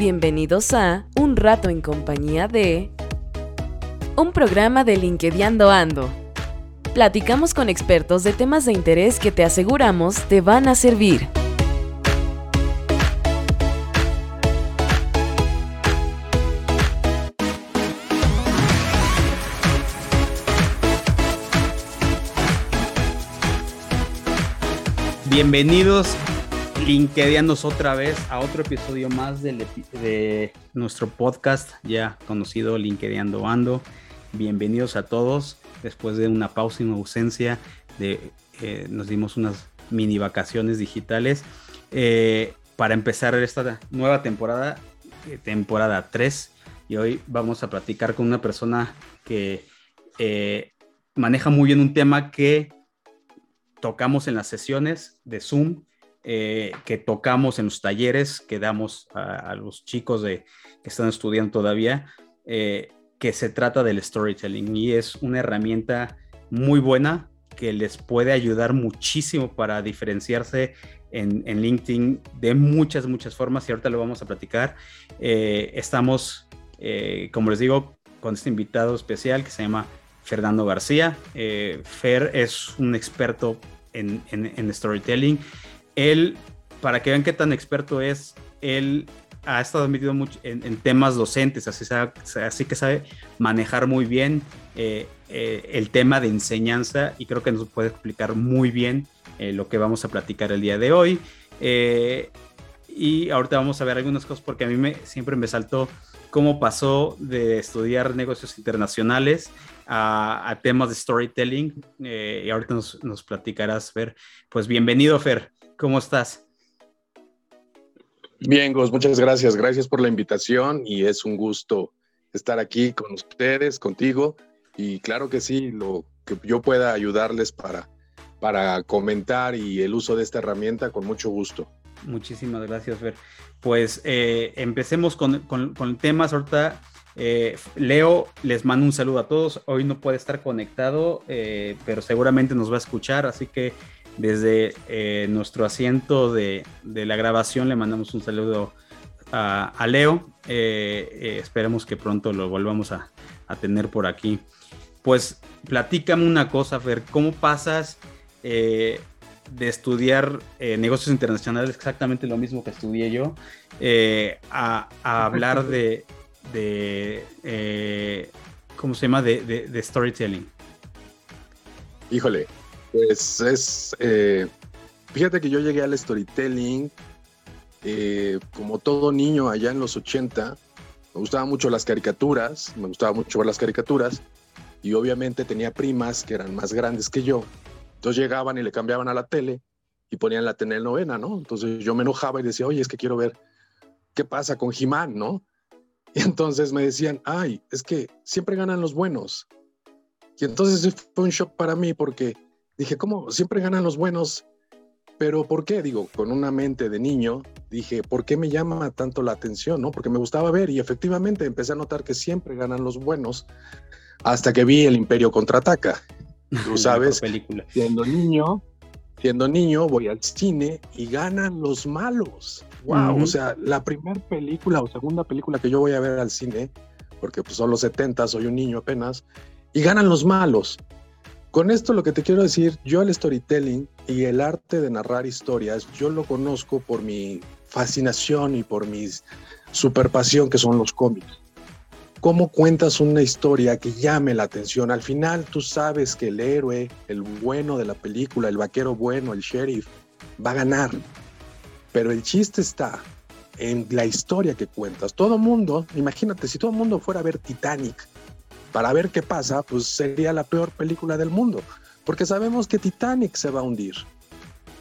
Bienvenidos a Un rato en compañía de... Un programa de LinkedIn Ando. Platicamos con expertos de temas de interés que te aseguramos te van a servir. Bienvenidos LinkedIanos otra vez a otro episodio más de nuestro podcast ya conocido LinkedInando Ando. Bienvenidos a todos. Después de una pausa y una ausencia, de, eh, nos dimos unas mini vacaciones digitales eh, para empezar esta nueva temporada, eh, temporada 3. Y hoy vamos a platicar con una persona que maneja muy bien un tema que tocamos en las sesiones de Zoom eh, que tocamos en los talleres que damos a, los chicos de, que están estudiando todavía, eh, que se trata del storytelling y es una herramienta muy buena que les puede ayudar muchísimo para diferenciarse en, LinkedIn de muchas, muchas formas y ahorita lo vamos a platicar. Eh, estamos, como les digo, con este invitado especial que se llama Fernando García. Fer es un experto en, en storytelling él, para que vean qué tan experto es, él ha estado metido mucho en, temas docentes, así, que sabe manejar muy bien eh, eh, el tema de enseñanza y creo que nos puede explicar muy bien eh, lo que vamos a platicar el día de hoy. y ahorita vamos a ver algunas cosas porque a mí me, siempre me saltó cómo pasó de estudiar negocios internacionales a, temas de storytelling. y ahorita nos platicarás, Fer. Pues bienvenido, Fer. ¿Cómo estás? Bien, Gus, muchas gracias. Gracias por la invitación y es un gusto estar aquí con ustedes, contigo. Y claro que sí, lo que yo pueda ayudarles para, para comentar y el uso de esta herramienta, con mucho gusto. Muchísimas gracias, Fer. Pues eh, empecemos con, con, temas. Ahorita eh, Leo les mando un saludo a todos. Hoy no puede estar conectado, eh, pero seguramente nos va a escuchar, así que desde eh, nuestro asiento de, la grabación le mandamos un saludo a, Leo. Eh, eh, esperemos que pronto lo volvamos a, tener por aquí. Pues platícame una cosa, Fer, ¿cómo pasas de estudiar negocios internacionales, exactamente lo mismo que estudié yo, a, hablar de, ¿cómo se llama? de storytelling. Híjole, pues es, eh, fíjate que yo llegué al storytelling eh, como todo niño allá en los 80. Me gustaban mucho las caricaturas, me gustaba mucho ver las caricaturas y obviamente tenía primas que eran más grandes que yo. Entonces llegaban y le cambiaban a la tele y ponían la telenovena, ¿no? Entonces yo me enojaba y decía, oye, es que quiero ver qué pasa con Jimán, ¿no? Y entonces me decían, ay, es que siempre ganan los buenos. Y entonces fue un shock para mí porque dije, ¿cómo? Siempre ganan los buenos. Pero ¿por qué? Digo, con una mente de niño, dije, ¿por qué me llama tanto la atención? ¿no? Porque me gustaba ver y efectivamente empecé a notar que siempre ganan los buenos hasta que vi El Imperio Contraataca. Tú sabes, película. siendo niño, siendo niño voy al cine y ganan los malos. Wow, o sea, la primera película o segunda película que yo voy a ver al cine, porque pues son los 70, soy un niño apenas, y ganan los malos. Con esto lo que te quiero decir, yo el storytelling y el arte de narrar historias, yo lo conozco por mi fascinación y por mi super pasión que son los cómics. ¿Cómo cuentas una historia que llame la atención? Al final tú sabes que el héroe, el bueno de la película, el vaquero bueno, el sheriff, va a ganar. Pero el chiste está en la historia que cuentas. Todo mundo, imagínate, si todo mundo fuera a ver Titanic, para ver qué pasa, pues sería la peor película del mundo, porque sabemos que Titanic se va a hundir.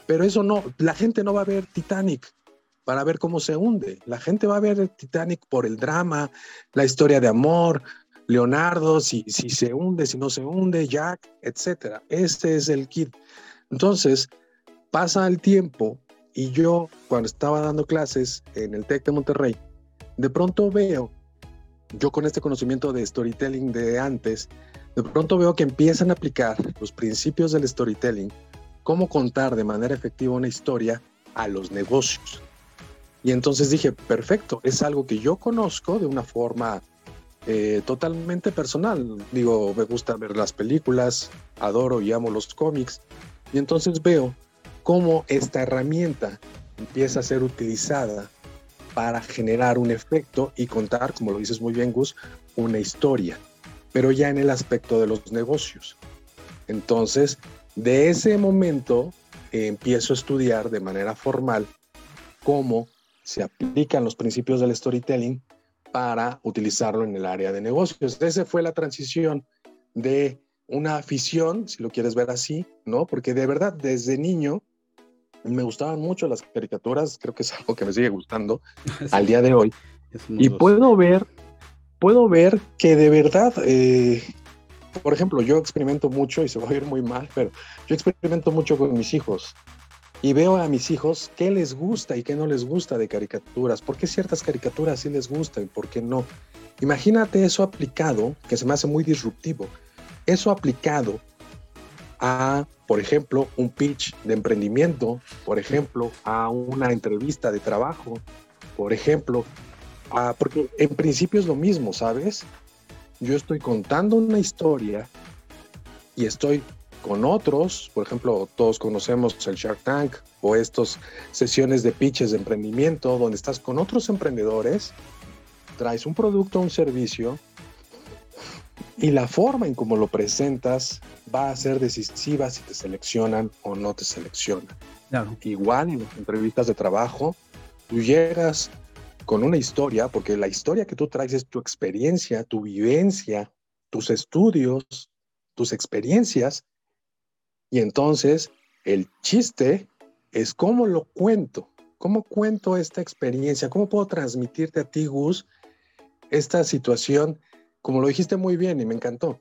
Pero eso no, la gente no va a ver Titanic para ver cómo se hunde. La gente va a ver Titanic por el drama, la historia de amor, Leonardo, si, si se hunde, si no se hunde, Jack, etc. Este es el kit. Entonces, pasa el tiempo y yo, cuando estaba dando clases en el TEC de Monterrey, de pronto veo yo con este conocimiento de storytelling de antes, de pronto veo que empiezan a aplicar los principios del storytelling, cómo contar de manera efectiva una historia a los negocios. Y entonces dije, perfecto, es algo que yo conozco de una forma eh, totalmente personal. Digo, me gusta ver las películas, adoro y amo los cómics. Y entonces veo cómo esta herramienta empieza a ser utilizada para generar un efecto y contar, como lo dices muy bien Gus, una historia, pero ya en el aspecto de los negocios. Entonces, de ese momento eh, empiezo a estudiar de manera formal cómo se aplican los principios del storytelling para utilizarlo en el área de negocios. Esa fue la transición de una afición, si lo quieres ver así, ¿no? Porque de verdad, desde niño me gustaban mucho las caricaturas, creo que es algo que me sigue gustando al día de hoy. Y puedo ver, puedo ver que de verdad, eh, por ejemplo, yo experimento mucho, y se va a oír muy mal, pero yo experimento mucho con mis hijos. Y veo a mis hijos qué les gusta y qué no les gusta de caricaturas, por qué ciertas caricaturas sí les gustan y por qué no. Imagínate eso aplicado, que se me hace muy disruptivo, eso aplicado a, por ejemplo, un pitch de emprendimiento, por ejemplo, a una entrevista de trabajo, por ejemplo, a, porque en principio es lo mismo, ¿sabes? Yo estoy contando una historia y estoy con otros, por ejemplo, todos conocemos el Shark Tank o estas sesiones de pitches de emprendimiento donde estás con otros emprendedores, traes un producto o un servicio y la forma en cómo lo presentas va a ser decisiva si te seleccionan o no te seleccionan. Igual en las entrevistas de trabajo, tú llegas con una historia, porque la historia que tú traes es tu experiencia, tu vivencia, tus estudios, tus experiencias, y entonces el chiste es cómo lo cuento, cómo cuento esta experiencia, cómo puedo transmitirte a ti, Gus, esta situación como lo dijiste muy bien y me encantó,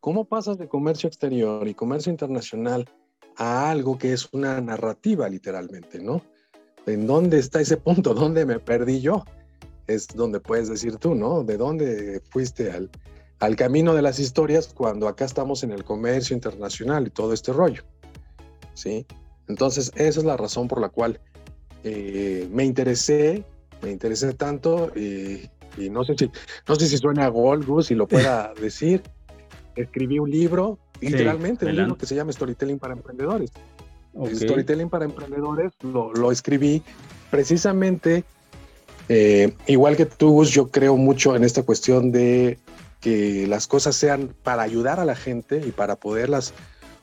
¿cómo pasas de comercio exterior y comercio internacional a algo que es una narrativa literalmente, ¿no? ¿En dónde está ese punto? ¿Dónde me perdí yo? Es donde puedes decir tú, ¿no? ¿De dónde fuiste al, al camino de las historias cuando acá estamos en el comercio internacional y todo este rollo? ¿Sí? Entonces, esa es la razón por la cual eh, me interesé, me interesé tanto y y no sé si, no sé si suena a gol, Gus, si lo pueda decir. Escribí un libro, literalmente, un libro que se llama Storytelling para Emprendedores. Storytelling para Emprendedores lo, lo escribí precisamente, eh, igual que tú, Gus, yo creo mucho en esta cuestión de que las cosas sean para ayudar a la gente y para poderlas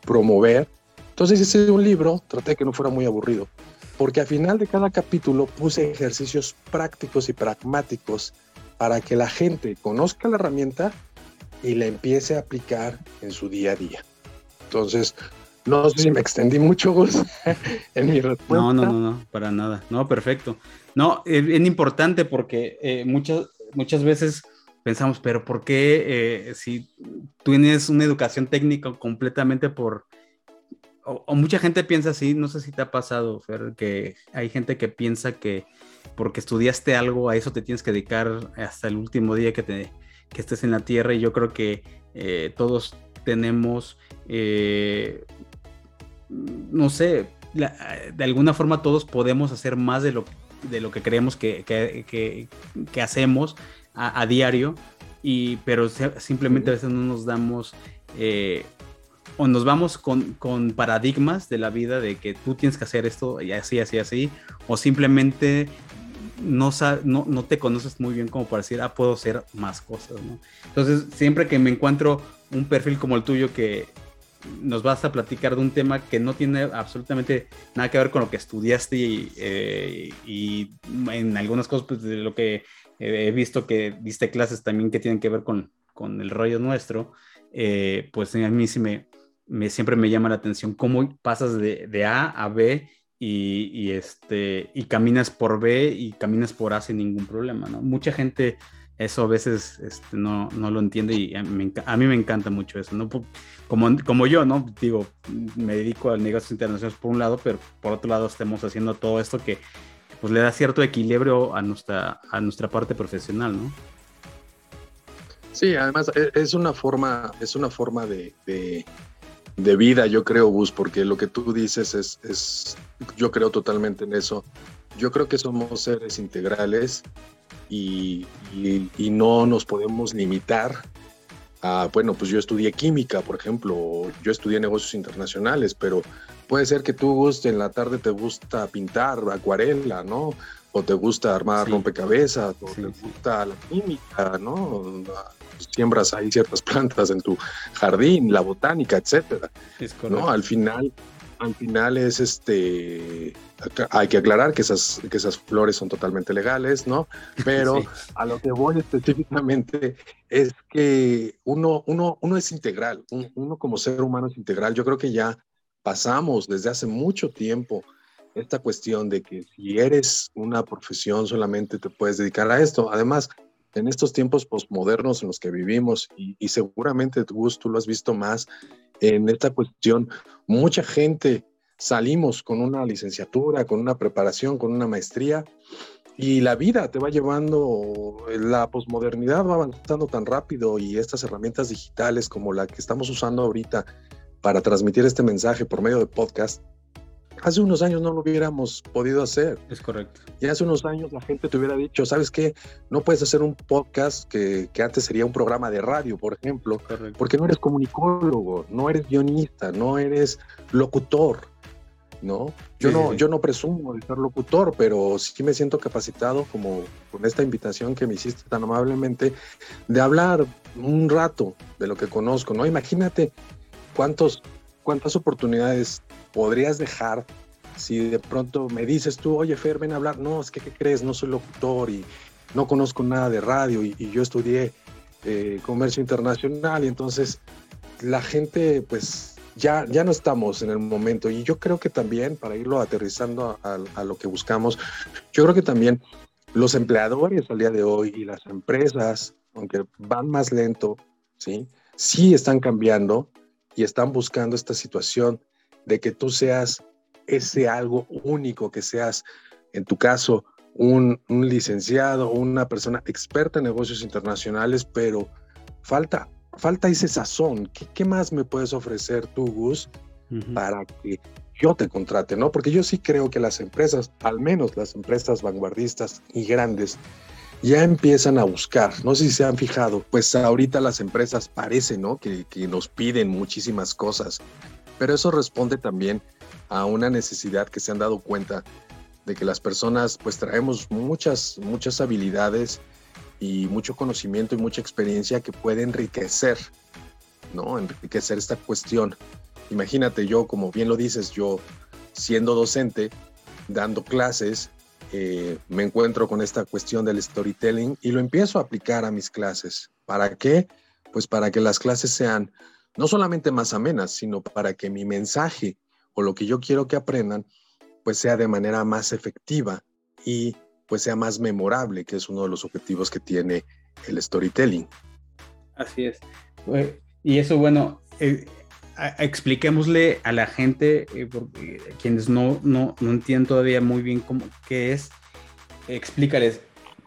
promover. Entonces hice un libro, traté que no fuera muy aburrido, porque al final de cada capítulo puse ejercicios prácticos y pragmáticos para que la gente conozca la herramienta y la empiece a aplicar en su día a día. Entonces, no sé si me extendí mucho, Gus, en mi respuesta. No, no, no, no, para nada. No, perfecto. No, es, importante porque eh, muchas, muchas veces pensamos, pero ¿por qué eh, si tú tienes una educación técnica completamente por... O, mucha gente piensa así, no sé si te ha pasado, Fer, que hay gente que piensa que porque estudiaste algo, a eso te tienes que dedicar hasta el último día que, te, que estés en la tierra. Y yo creo que eh, todos tenemos, eh, no sé, de alguna forma todos podemos hacer más de lo, de lo que creemos que, que, que, hacemos a, diario, y, pero simplemente a veces no nos damos... Eh, o nos vamos con, con, paradigmas de la vida de que tú tienes que hacer esto y así, así, así, o simplemente no, no, no, te conoces muy bien como para decir, ah, puedo hacer más cosas, ¿no? Entonces, siempre que me encuentro un perfil como el tuyo que nos vas a platicar de un tema que no tiene absolutamente nada que ver con lo que estudiaste y, eh, en algunas cosas pues, de lo que he visto que diste clases también que tienen que ver con, con el rollo nuestro, eh, pues a mí sí me, me, siempre me llama la atención cómo pasas de, de A a B y, este, y caminas por B y caminas por A sin ningún problema, ¿no? Mucha gente eso a veces este, no, no, lo entiende y a mí, me encanta mucho eso, ¿no? Como, como yo, ¿no? Digo, me dedico al negocios internacionales por un lado, pero por otro lado estamos haciendo todo esto que pues le da cierto equilibrio a nuestra, a nuestra parte profesional, ¿no? Sí, además e, es una forma, es una forma de vida, yo creo, Gus, porque lo que tú dices es, es, yo creo totalmente en eso. Yo creo que somos seres integrales y, y, no nos podemos limitar a, bueno, pues yo estudié química, por ejemplo, yo estudié negocios internacionales, pero puede ser que tú, Gus, en la tarde te gusta pintar acuarela, ¿no? O te gusta armar rompecabezas, o te gusta la química, ¿no? Siembras ahí ciertas plantas en tu jardín, la botánica, etcétera. ¿no? Al final, al final es este, hay que aclarar que esas, que esas flores son totalmente legales, ¿no? Pero a lo que voy específicamente es que uno, uno, uno es integral, uno como ser humano es integral. Yo creo que ya pasamos desde hace mucho tiempo esta cuestión de que si eres una profesión solamente te puedes dedicar a esto. Además, en estos tiempos posmodernos en los que vivimos, y, seguramente tú, tú lo has visto más en esta cuestión, mucha gente salimos con una licenciatura, con una preparación, con una maestría, y la vida te va llevando, la posmodernidad va avanzando tan rápido y estas herramientas digitales como la que estamos usando ahorita para transmitir este mensaje por medio de podcast, Hace unos años no lo hubiéramos podido hacer. Es correcto. Y hace unos años la gente te hubiera dicho, ¿sabes qué? No puedes hacer un podcast que, que antes sería un programa de radio, por ejemplo, porque no eres comunicólogo, no eres guionista, no eres locutor, ¿no? Yo, no, yo no presumo de ser locutor, pero sí me siento capacitado como con esta invitación que me hiciste tan amablemente de hablar un rato de lo que conozco, ¿no? Imagínate cuántos, cuántas oportunidades podrías dejar si de pronto me dices tú, oye Fer, ven a hablar, no, es que, ¿qué crees? No soy locutor y no conozco nada de radio y, yo estudié eh, comercio internacional y entonces la gente pues ya, ya no estamos en el momento y yo creo que también, para irlo aterrizando a, a lo que buscamos, yo creo que también los empleadores al día de hoy y las empresas, aunque van más lento, ¿sí? sí están cambiando y están buscando esta situación de que tú seas ese algo único, que seas, en tu caso, un, un licenciado, una persona experta en negocios internacionales, pero falta, falta ese sazón. ¿Qué, qué más me puedes ofrecer tú, Gus, para que yo te contrate? ¿no? Porque yo sí creo que las empresas, al menos las empresas vanguardistas y grandes, ya empiezan a buscar, no sé si se han fijado, pues ahorita las empresas parece, ¿no? Que, que nos piden muchísimas cosas pero eso responde también a una necesidad que se han dado cuenta de que las personas pues traemos muchas, muchas habilidades y mucho conocimiento y mucha experiencia que puede enriquecer, ¿no? Enriquecer esta cuestión. Imagínate yo, como bien lo dices, yo siendo docente, dando clases, eh, me encuentro con esta cuestión del storytelling y lo empiezo a aplicar a mis clases. ¿Para qué? Pues para que las clases sean no solamente más amenas, sino para que mi mensaje o lo que yo quiero que aprendan, pues sea de manera más efectiva y pues sea más memorable, que es uno de los objetivos que tiene el storytelling. Así es. Y eso, bueno, eh, expliquémosle a la gente, eh, quienes no, no, no entienden todavía muy bien cómo, qué es, explícales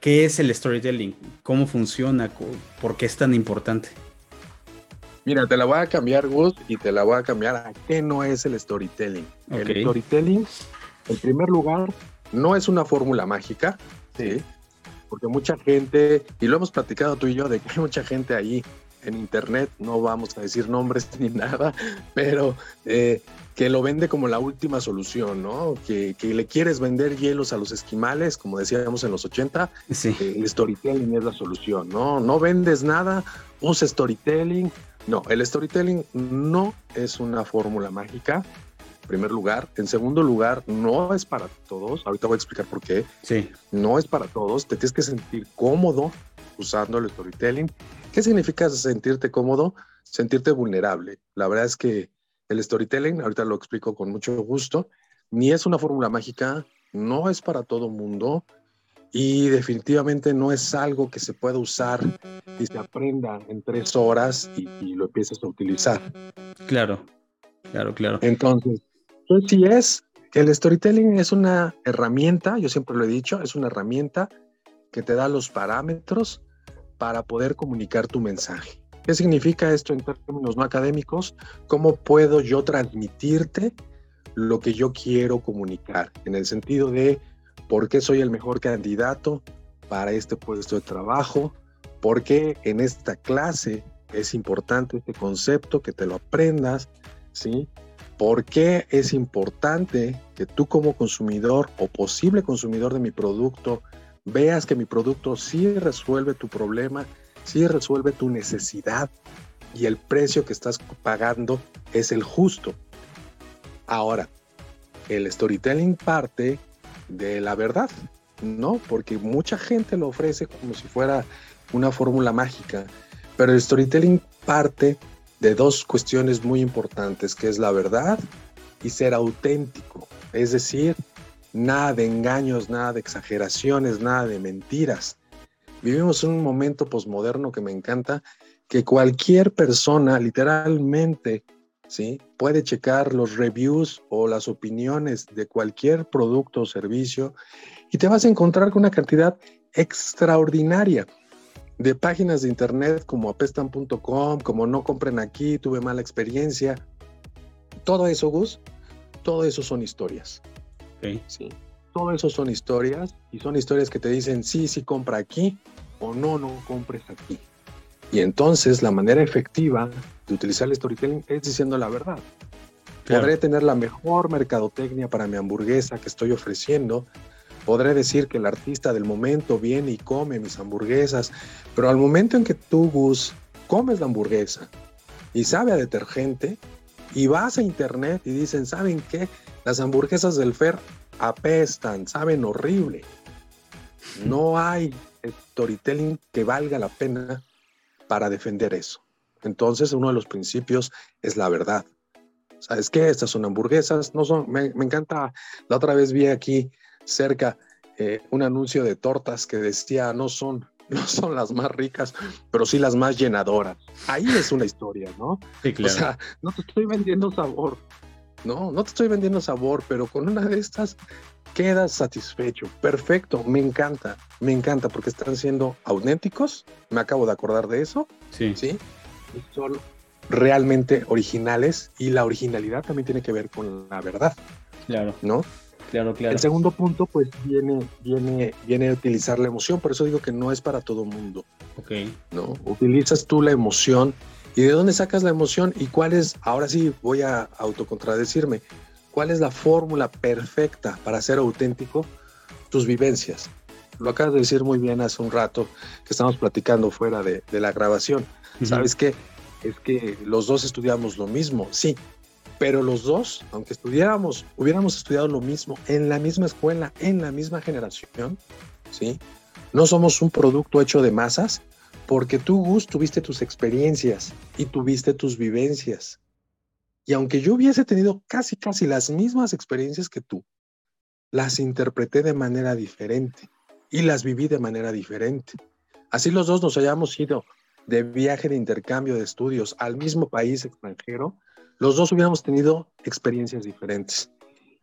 qué es el storytelling, cómo funciona, por qué es tan importante. Mira, te la voy a cambiar, Gus, y te la voy a cambiar a qué no es el storytelling. El storytelling, en primer lugar, no es una fórmula mágica, ¿sí? Porque mucha gente, y lo hemos platicado tú y yo, de que hay mucha gente ahí en internet, no vamos a decir nombres ni nada, pero eh, que lo vende como la última solución, ¿no? Que, que, le quieres vender hielos a los esquimales, como decíamos en los 80, sí. Eh, el storytelling es la solución, ¿no? No vendes nada, usa storytelling, no, el storytelling no es una fórmula mágica, en primer lugar. En segundo lugar, no es para todos. Ahorita voy a explicar por qué. Sí. No es para todos. Te tienes que sentir cómodo usando el storytelling. ¿Qué significa sentirte cómodo? Sentirte vulnerable. La verdad es que el storytelling, ahorita lo explico con mucho gusto, ni es una fórmula mágica, no es para todo mundo y definitivamente no es algo que se pueda usar y se aprenda en tres horas y, lo empieces a utilizar. Claro, claro, claro. Entonces, pues sí es, el storytelling es una herramienta, yo siempre lo he dicho, es una herramienta que te da los parámetros para poder comunicar tu mensaje. ¿Qué significa esto en términos no académicos? ¿Cómo puedo yo transmitirte lo que yo quiero comunicar? En el sentido de por qué soy el mejor candidato para este puesto de trabajo, por qué en esta clase es importante este concepto, que te lo aprendas, ¿sí? ¿Por qué es importante que tú como consumidor o posible consumidor de mi producto veas que mi producto sí resuelve tu problema sí resuelve tu necesidad y el precio que estás pagando es el justo. Ahora, el storytelling parte de la verdad, ¿no? Porque mucha gente lo ofrece como si fuera una fórmula mágica, pero el storytelling parte de dos cuestiones muy importantes, que es la verdad y ser auténtico, es decir, nada de engaños, nada de exageraciones, nada de mentiras. Vivimos un momento posmoderno que me encanta, que cualquier persona literalmente ¿sí? puede checar los reviews o las opiniones de cualquier producto o servicio y te vas a encontrar con una cantidad extraordinaria de páginas de internet como apestan.com, como no compren aquí, tuve mala experiencia. Todo eso, Gus, todo eso son historias. Sí todo eso son historias y son historias que te dicen sí, sí compra aquí o no, no compres aquí. Y entonces la manera efectiva de utilizar el storytelling es diciendo la verdad. Podré tener la mejor mercadotecnia para mi hamburguesa que estoy ofreciendo. Podré decir que el artista del momento viene y come mis hamburguesas, pero al momento en que tú, Gus, comes la hamburguesa y sabe a detergente, y vas a internet y dicen, ¿saben qué? Las hamburguesas del Fer apestan, saben horrible. No hay storytelling que valga la pena para defender eso. Entonces, uno de los principios es la verdad. ¿Sabes qué? Estas son hamburguesas, no son, me, encanta, la otra vez vi aquí cerca eh, un anuncio de tortas que decía, no son, no son las más ricas, pero sí las más llenadoras. Ahí es una historia, ¿no? Sí, claro. O sea, no te estoy vendiendo sabor, no, no te estoy vendiendo sabor, pero con una de estas quedas satisfecho. Perfecto, me encanta, me encanta porque están siendo auténticos. Me acabo de acordar de eso. Sí. Sí. Son realmente originales y la originalidad también tiene que ver con la verdad. Claro. ¿No? Claro, claro. El segundo punto, pues, viene, viene, viene a utilizar la emoción. Por eso digo que no es para todo mundo. Ok. ¿No? Utilizas tú la emoción ¿Y de dónde sacas la emoción? ¿Y cuál es, ahora sí voy a autocontradecirme, cuál es la fórmula perfecta para ser auténtico? Tus vivencias. Lo acabas de decir muy bien hace un rato que estamos platicando fuera de, la grabación. ¿Sabes qué? Es que los dos estudiamos lo mismo, sí, pero los dos, aunque estudiáramos, hubiéramos estudiado lo mismo en la misma escuela, en la misma generación, ¿sí? No somos un producto hecho de masas, porque tú, Gus, tuviste tus experiencias y tuviste tus vivencias. Y aunque yo hubiese tenido casi, casi las mismas experiencias que tú, las interpreté de manera diferente y las viví de manera diferente. Así los dos nos hayamos ido de viaje de intercambio de estudios al mismo país extranjero, los dos hubiéramos tenido experiencias diferentes.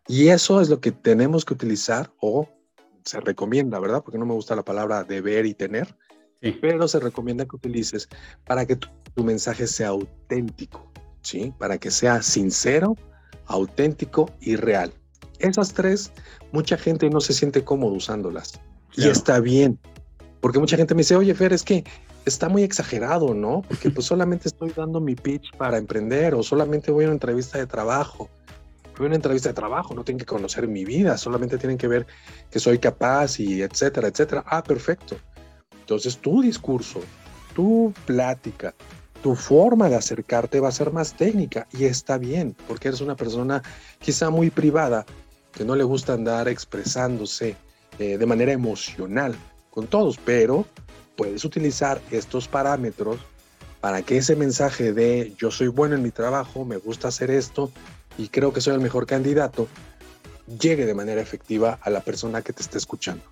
Y eso es lo que tenemos que utilizar o se recomienda, ¿verdad? Porque no me gusta la palabra deber y tener, pero se recomienda que utilices para que tu, mensaje sea auténtico, ¿sí? Para que sea sincero, auténtico y real. Esas tres, mucha gente no se siente cómodo usándolas. Y está bien, porque mucha gente me dice, oye, Fer, es que está muy exagerado, ¿no? Porque pues solamente estoy dando mi pitch para emprender o solamente voy a una entrevista de trabajo. Voy a una entrevista de trabajo, no tienen que conocer mi vida, solamente tienen que ver que soy capaz y etcétera, etcétera. Ah, perfecto. Entonces tu discurso, tu plática, tu forma de acercarte va a ser más técnica y está bien, porque eres una persona quizá muy privada, que no le gusta andar expresándose eh, de manera emocional con todos, pero puedes utilizar estos parámetros para que ese mensaje de yo soy bueno en mi trabajo, me gusta hacer esto y creo que soy el mejor candidato, llegue de manera efectiva a la persona que te esté escuchando.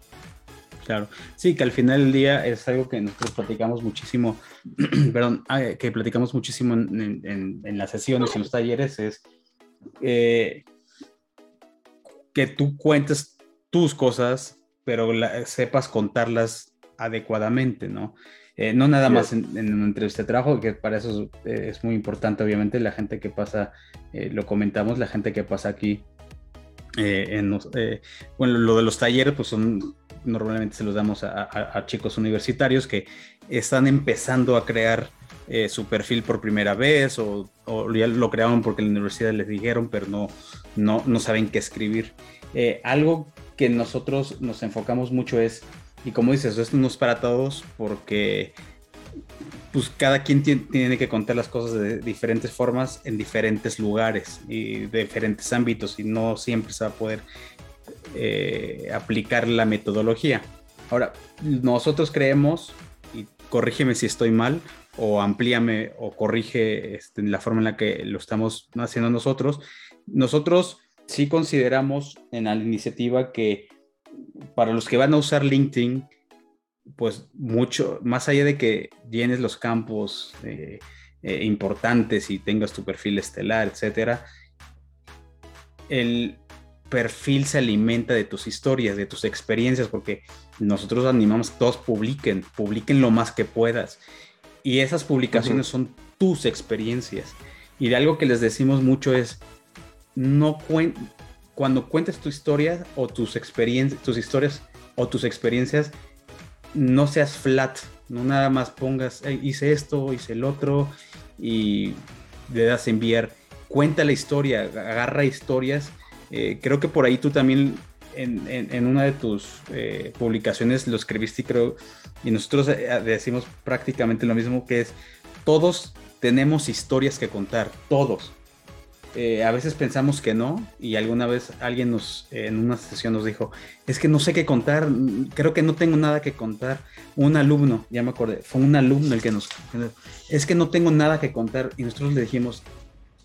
Claro, sí, que al final del día es algo que nosotros platicamos muchísimo, perdón, ah, que platicamos muchísimo en, las sesiones, en los talleres, es eh, que tú cuentes tus cosas, pero sepas contarlas adecuadamente, ¿no? Eh, no nada más en, una entrevista de trabajo, que para eso es, muy importante, obviamente, la gente que pasa, lo comentamos, la gente que pasa aquí en bueno, lo de los talleres, pues son normalmente se los damos a, chicos universitarios que están empezando a crear eh, su perfil por primera vez o, ya lo crearon porque la universidad les dijeron, pero no, no, no saben qué escribir. Eh, algo que nosotros nos enfocamos mucho es, y como dices, esto no es para todos porque pues cada quien tiene que contar las cosas de diferentes formas en diferentes lugares y de diferentes ámbitos y no siempre se va a poder eh, aplicar la metodología. Ahora, nosotros creemos, y corrígeme si estoy mal, o amplíame o corrige este, la forma en la que lo estamos haciendo nosotros. Nosotros sí consideramos en la iniciativa que para los que van a usar LinkedIn, pues mucho, más allá de que llenes los campos eh, eh, importantes y tengas tu perfil estelar, etcétera, el, perfil se alimenta de tus historias, de tus experiencias, porque nosotros animamos que todos publiquen, publiquen lo más que puedas. Y esas publicaciones son tus experiencias. Y de algo que les decimos mucho es, no cuando cuentes tu historia o tus experiencias, tus historias o tus experiencias, no seas flat, no nada más pongas, hice esto, hice el otro y le das a enviar. Cuenta la historia, agarra historias eh, creo que por ahí tú también en, una de tus eh, publicaciones lo escribiste creo, y nosotros eh, decimos prácticamente lo mismo que es, todos tenemos historias que contar, todos. a veces pensamos que no, y alguna vez alguien nos, en una sesión nos dijo, es que no sé qué contar, creo que no tengo nada que contar. Un alumno, ya me acordé, fue un alumno el que nos, es que no tengo nada que contar, y nosotros le dijimos,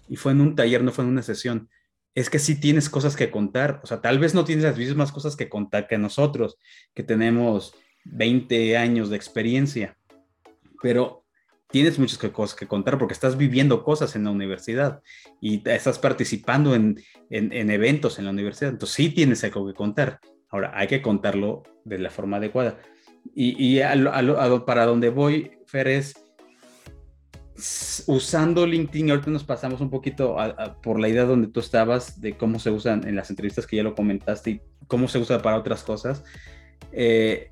y fue en un taller, no fue en una sesión, es que sí tienes cosas que contar. O sea, tal vez no tienes las mismas cosas que contar que nosotros, que tenemos 20 años de experiencia, pero tienes muchas cosas que contar porque estás viviendo cosas en la universidad y estás participando en, eventos en la universidad. Entonces sí tienes algo que contar. Ahora, hay que contarlo de la forma adecuada. Y, para donde voy, Fer, es usando LinkedIn, ahorita nos pasamos un poquito por la idea donde tú estabas, de cómo se usan en las entrevistas que ya lo comentaste y cómo se usa para otras cosas. Eh,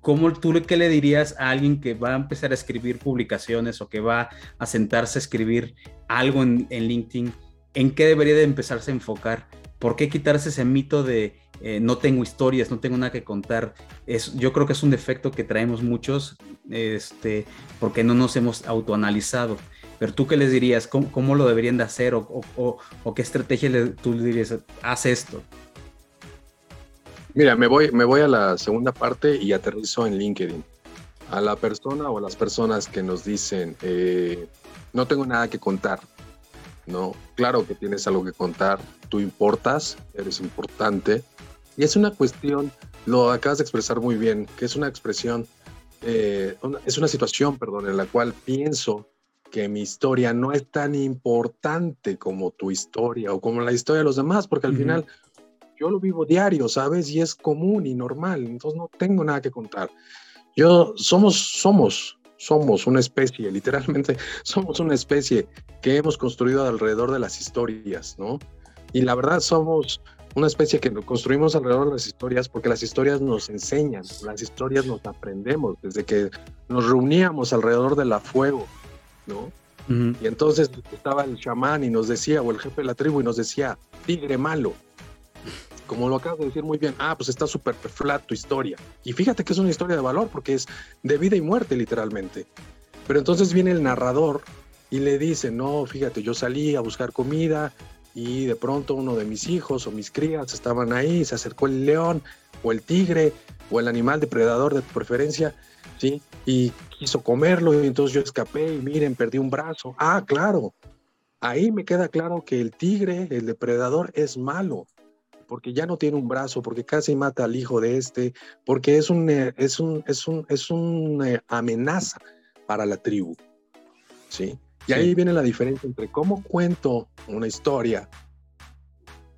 ¿Cómo tú qué le dirías a alguien que va a empezar a escribir publicaciones o que va a sentarse a escribir algo en, en LinkedIn? ¿En qué debería de empezarse a enfocar? ¿Por qué quitarse ese mito de eh, no tengo historias, no tengo nada que contar. Es, yo creo que es un defecto que traemos muchos, este, porque no nos hemos autoanalizado. Pero tú qué les dirías, cómo, lo deberían de hacer o, qué estrategia tú dirías, haz esto. Mira, me voy, me voy a la segunda parte y aterrizo en LinkedIn. A la persona o a las personas que nos dicen, eh, no tengo nada que contar, ¿no? Claro que tienes algo que contar, tú importas, eres importante, y es una cuestión, lo acabas de expresar muy bien, que es una expresión, eh, es una situación, perdón, en la cual pienso que mi historia no es tan importante como tu historia o como la historia de los demás, porque al final yo lo vivo diario, ¿sabes? Y es común y normal, entonces no tengo nada que contar. Yo somos, somos, somos una especie, literalmente somos una especie que hemos construido alrededor de las historias, ¿no? Y la verdad somos una especie que construimos alrededor de las historias porque las historias nos enseñan, las historias nos aprendemos, desde que nos reuníamos alrededor de la fuego, ¿no? Y entonces estaba el chamán y nos decía, o el jefe de la tribu y nos decía, tigre malo. Como lo acabas de decir muy bien, ah, pues está súper flat tu historia. Y fíjate que es una historia de valor porque es de vida y muerte literalmente. Pero entonces viene el narrador y le dice, no, fíjate, yo salí a buscar comida y de pronto uno de mis hijos o mis crías estaban ahí, se acercó el león o el tigre o el animal depredador de tu preferencia, ¿sí? Y quiso comerlo y entonces yo escapé y miren, perdí un brazo. Ah, claro. Ahí me queda claro que el tigre, el depredador, es malo, porque ya no tiene un brazo, porque casi mata al hijo de este, porque es un, eh, es un, es un, es una eh, amenaza para la tribu, ¿sí? Y ahí viene la diferencia entre cómo cuento una historia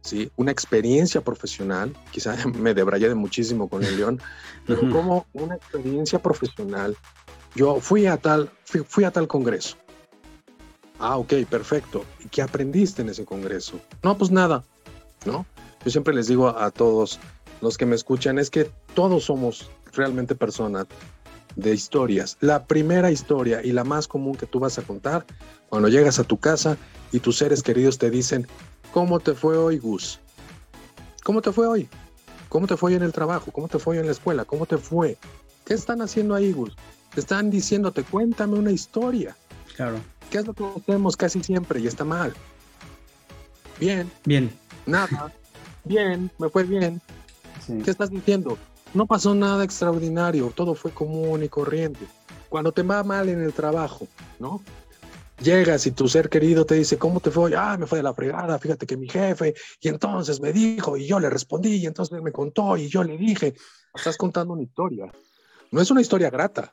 ¿sí? Una experiencia profesional, quizá me debrayé de muchísimo con el León, pero como una experiencia profesional, yo fui a tal, fui, a tal congreso. Ah, ok, perfecto. ¿Y qué aprendiste en ese congreso? No, pues nada, ¿no? Yo siempre les digo a, a todos los que me escuchan, es que todos somos realmente personas de historias. La primera historia y la más común que tú vas a contar cuando llegas a tu casa y tus seres queridos te dicen, ¿cómo te fue hoy, Gus? ¿Cómo te fue hoy? ¿Cómo te fue en el trabajo? ¿Cómo te fue en la escuela? ¿Cómo te fue? ¿Qué están haciendo ahí, Gus? Te están diciéndote, cuéntame una historia. Claro. ¿Qué es lo que hacemos casi siempre y está mal? Bien. Bien. Nada. Bien, me fue bien. ¿Qué estás diciendo? No pasó nada extraordinario, todo fue común y corriente. Cuando te va mal en el trabajo, ¿no? Llegas y tu ser querido te dice, ¿cómo te fue? Ah, me fue de la fregada, fíjate que mi jefe, y entonces me dijo, y yo le respondí, y entonces me contó, y yo le dije, estás contando una historia. No es una historia grata,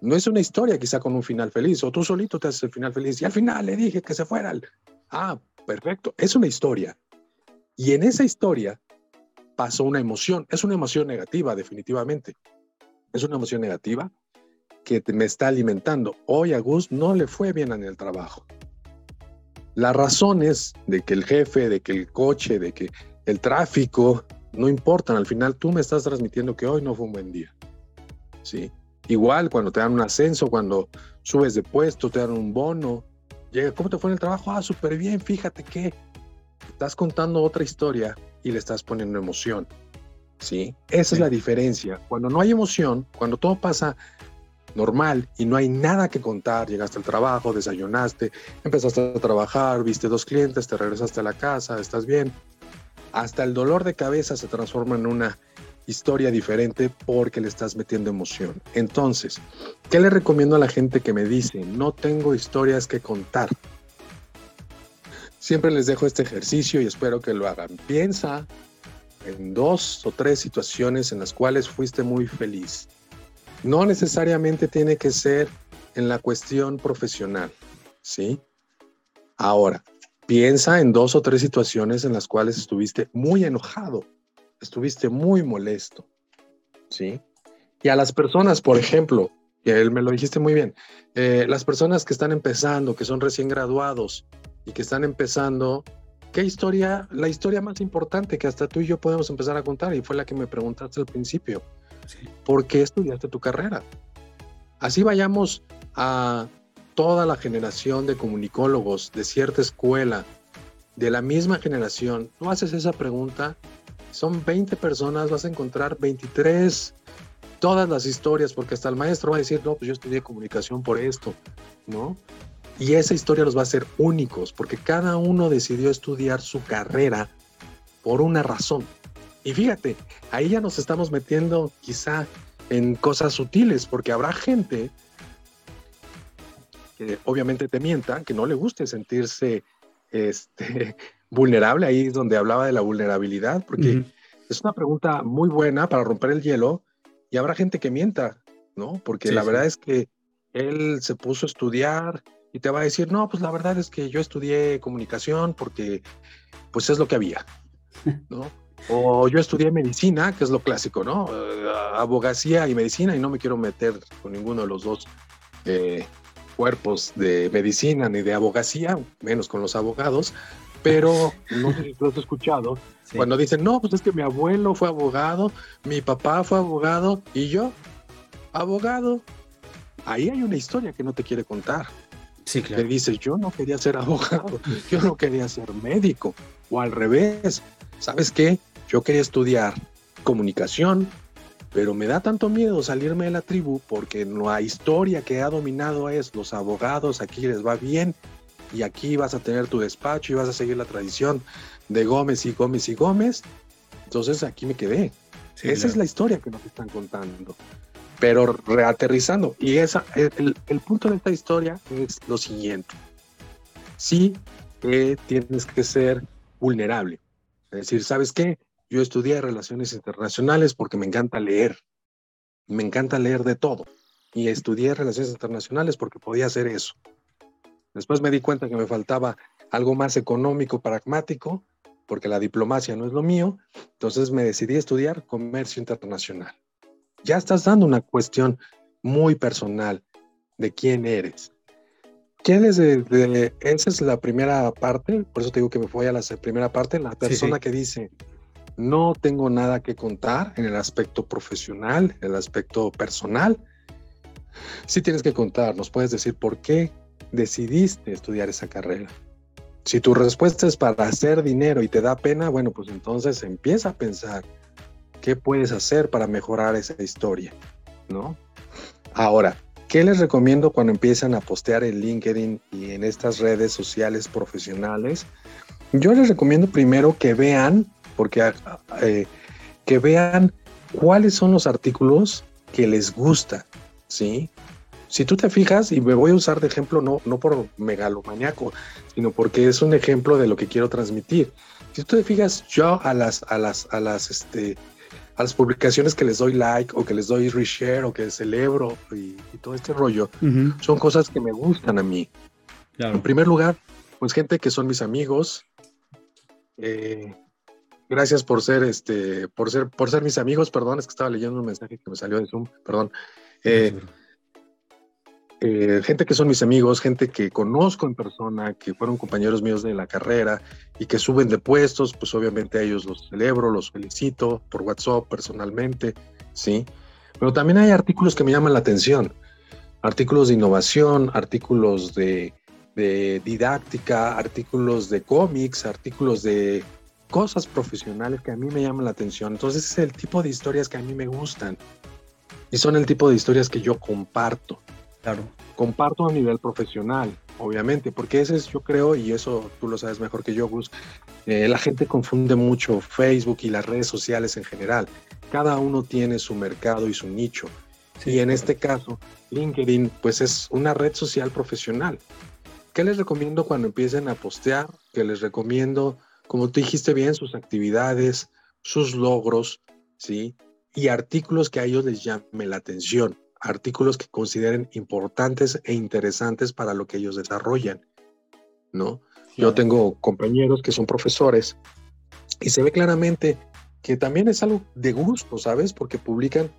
no es una historia quizá con un final feliz, o tú solito te haces el final feliz, y al final le dije que se fuera. Ah, perfecto, es una historia. Y en esa historia pasó una emoción. Es una emoción negativa, definitivamente. Es una emoción negativa que me está alimentando. Hoy a Gus no le fue bien en el trabajo. Las razones de que el jefe, de que el coche, de que el tráfico no importan. Al final tú me estás transmitiendo que hoy no fue un buen día. ¿Sí? Igual cuando te dan un ascenso, cuando subes de puesto, te dan un bono. Llega, ¿cómo te fue en el trabajo? Ah, súper bien, fíjate que estás contando otra historia y le estás poniendo emoción. ¿Sí? Esa es la diferencia. Cuando no hay emoción, cuando todo pasa normal y no hay nada que contar, llegaste al trabajo, desayunaste, empezaste a trabajar, viste dos clientes, te regresaste a la casa, estás bien. Hasta el dolor de cabeza se transforma en una historia diferente porque le estás metiendo emoción. Entonces, ¿qué le recomiendo a la gente que me dice, no tengo historias que contar? Siempre les dejo este ejercicio y espero que lo hagan. Piensa en dos o tres situaciones en las cuales fuiste muy feliz. No necesariamente tiene que ser en la cuestión profesional, ¿sí? Ahora, piensa en dos o tres situaciones en las cuales estuviste muy enojado, estuviste muy molesto, ¿sí? Y a las personas, por ejemplo, y él me lo dijiste muy bien, eh, las personas que están empezando, que son recién graduados, y que están empezando, ¿qué historia, la historia más importante que hasta tú y yo podemos empezar a contar? Y fue la que me preguntaste al principio. ¿Por qué estudiaste tu carrera? Así vayamos a toda la generación de comunicólogos de cierta escuela, de la misma generación, tú haces esa pregunta, son 20 personas, vas a encontrar 23, todas las historias, porque hasta el maestro va a decir, no, pues yo estudié comunicación por esto, ¿no? Y esa historia los va a hacer únicos, porque cada uno decidió estudiar su carrera por una razón. Y fíjate, ahí ya nos estamos metiendo quizá en cosas sutiles, porque habrá gente que obviamente te mienta, que no le guste sentirse este, vulnerable, ahí es donde hablaba de la vulnerabilidad, porque es una pregunta muy buena para romper el hielo, y habrá gente que mienta, ¿no? Porque la verdad es que él se puso a estudiar, y te va a decir, no, pues la verdad es que yo estudié comunicación porque pues es lo que había, ¿no? O yo estudié medicina, que es lo clásico, ¿no? Abogacía y medicina y no me quiero meter con ninguno de los dos eh, cuerpos de medicina ni de abogacía, menos con los abogados, pero no sé si tú has escuchado, cuando dicen, no, pues es que mi abuelo fue abogado, mi papá fue abogado y yo, abogado. Ahí hay una historia que no te quiere contar. Sí, claro. Dice, yo no quería ser abogado, yo no quería ser médico, o al revés, ¿sabes qué? Yo quería estudiar comunicación, pero me da tanto miedo salirme de la tribu porque no hay historia que ha dominado es los abogados, aquí les va bien y aquí vas a tener tu despacho y vas a seguir la tradición de Gómez y Gómez y Gómez. Entonces aquí me quedé. Esa es la historia que nos están contando pero reaterrizando. Y esa, el, el, punto de esta historia es lo siguiente. Sí tienes que ser vulnerable. Es decir, ¿sabes qué? Yo estudié relaciones internacionales porque me encanta leer. Me encanta leer de todo. Y estudié relaciones internacionales porque podía hacer eso. Después me di cuenta que me faltaba algo más económico, pragmático, porque la diplomacia no es lo mío, entonces me decidí a estudiar comercio internacional. Ya estás dando una cuestión muy personal de quién eres. ¿Quién es de, esa es la primera parte, por eso te digo que me voy a la primera parte, la persona que dice, no tengo nada que contar en el aspecto profesional, en el aspecto personal. Sí tienes que contar, nos puedes decir por qué decidiste estudiar esa carrera. Si tu respuesta es para hacer dinero y te da pena, bueno, pues entonces empieza a pensar qué puedes hacer para mejorar esa historia, ¿no? Ahora, ¿qué les recomiendo cuando empiezan a postear en LinkedIn y en estas redes sociales profesionales? Yo les recomiendo primero que vean, porque eh, que vean cuáles son los artículos que les gustan, ¿sí? Si tú te fijas, y me voy a usar de ejemplo no, no por megalomaniaco, sino porque es un ejemplo de lo que quiero transmitir. Si tú te fijas, yo a las, a las, a las, este, a las publicaciones que les doy like o que les doy reshare o que celebro y, todo este rollo, son cosas que me gustan a mí. En primer lugar, pues gente que son mis amigos. Eh, gracias por ser, este, por ser, por ser mis amigos. Perdón, es que estaba leyendo un mensaje que me salió de Zoom. Perdón. Eh, eh, gente que son mis amigos, gente que conozco en persona, que fueron compañeros míos de la carrera y que suben de puestos, pues obviamente a ellos los celebro, los felicito por WhatsApp personalmente, ¿sí? Pero también hay artículos que me llaman la atención, artículos de innovación, artículos de, de didáctica, artículos de cómics, artículos de cosas profesionales que a mí me llaman la atención. Entonces es el tipo de historias que a mí me gustan y son el tipo de historias que yo comparto. Claro. Comparto a nivel profesional, obviamente, porque ese es, yo creo, y eso tú lo sabes mejor que yo, Gus, eh, la gente confunde mucho Facebook y las redes sociales en general. Cada uno tiene su mercado y su nicho. y en este caso, LinkedIn, pues es una red social profesional. ¿Qué les recomiendo cuando empiecen a postear? Que les recomiendo, como tú dijiste bien, sus actividades, sus logros, ¿sí? Y artículos que a ellos les llamen la atención artículos que consideren importantes e interesantes para lo que ellos desarrollan, ¿no? Yo tengo compañeros que son profesores y se ve claramente que también es algo de gusto, ¿sabes? Porque publican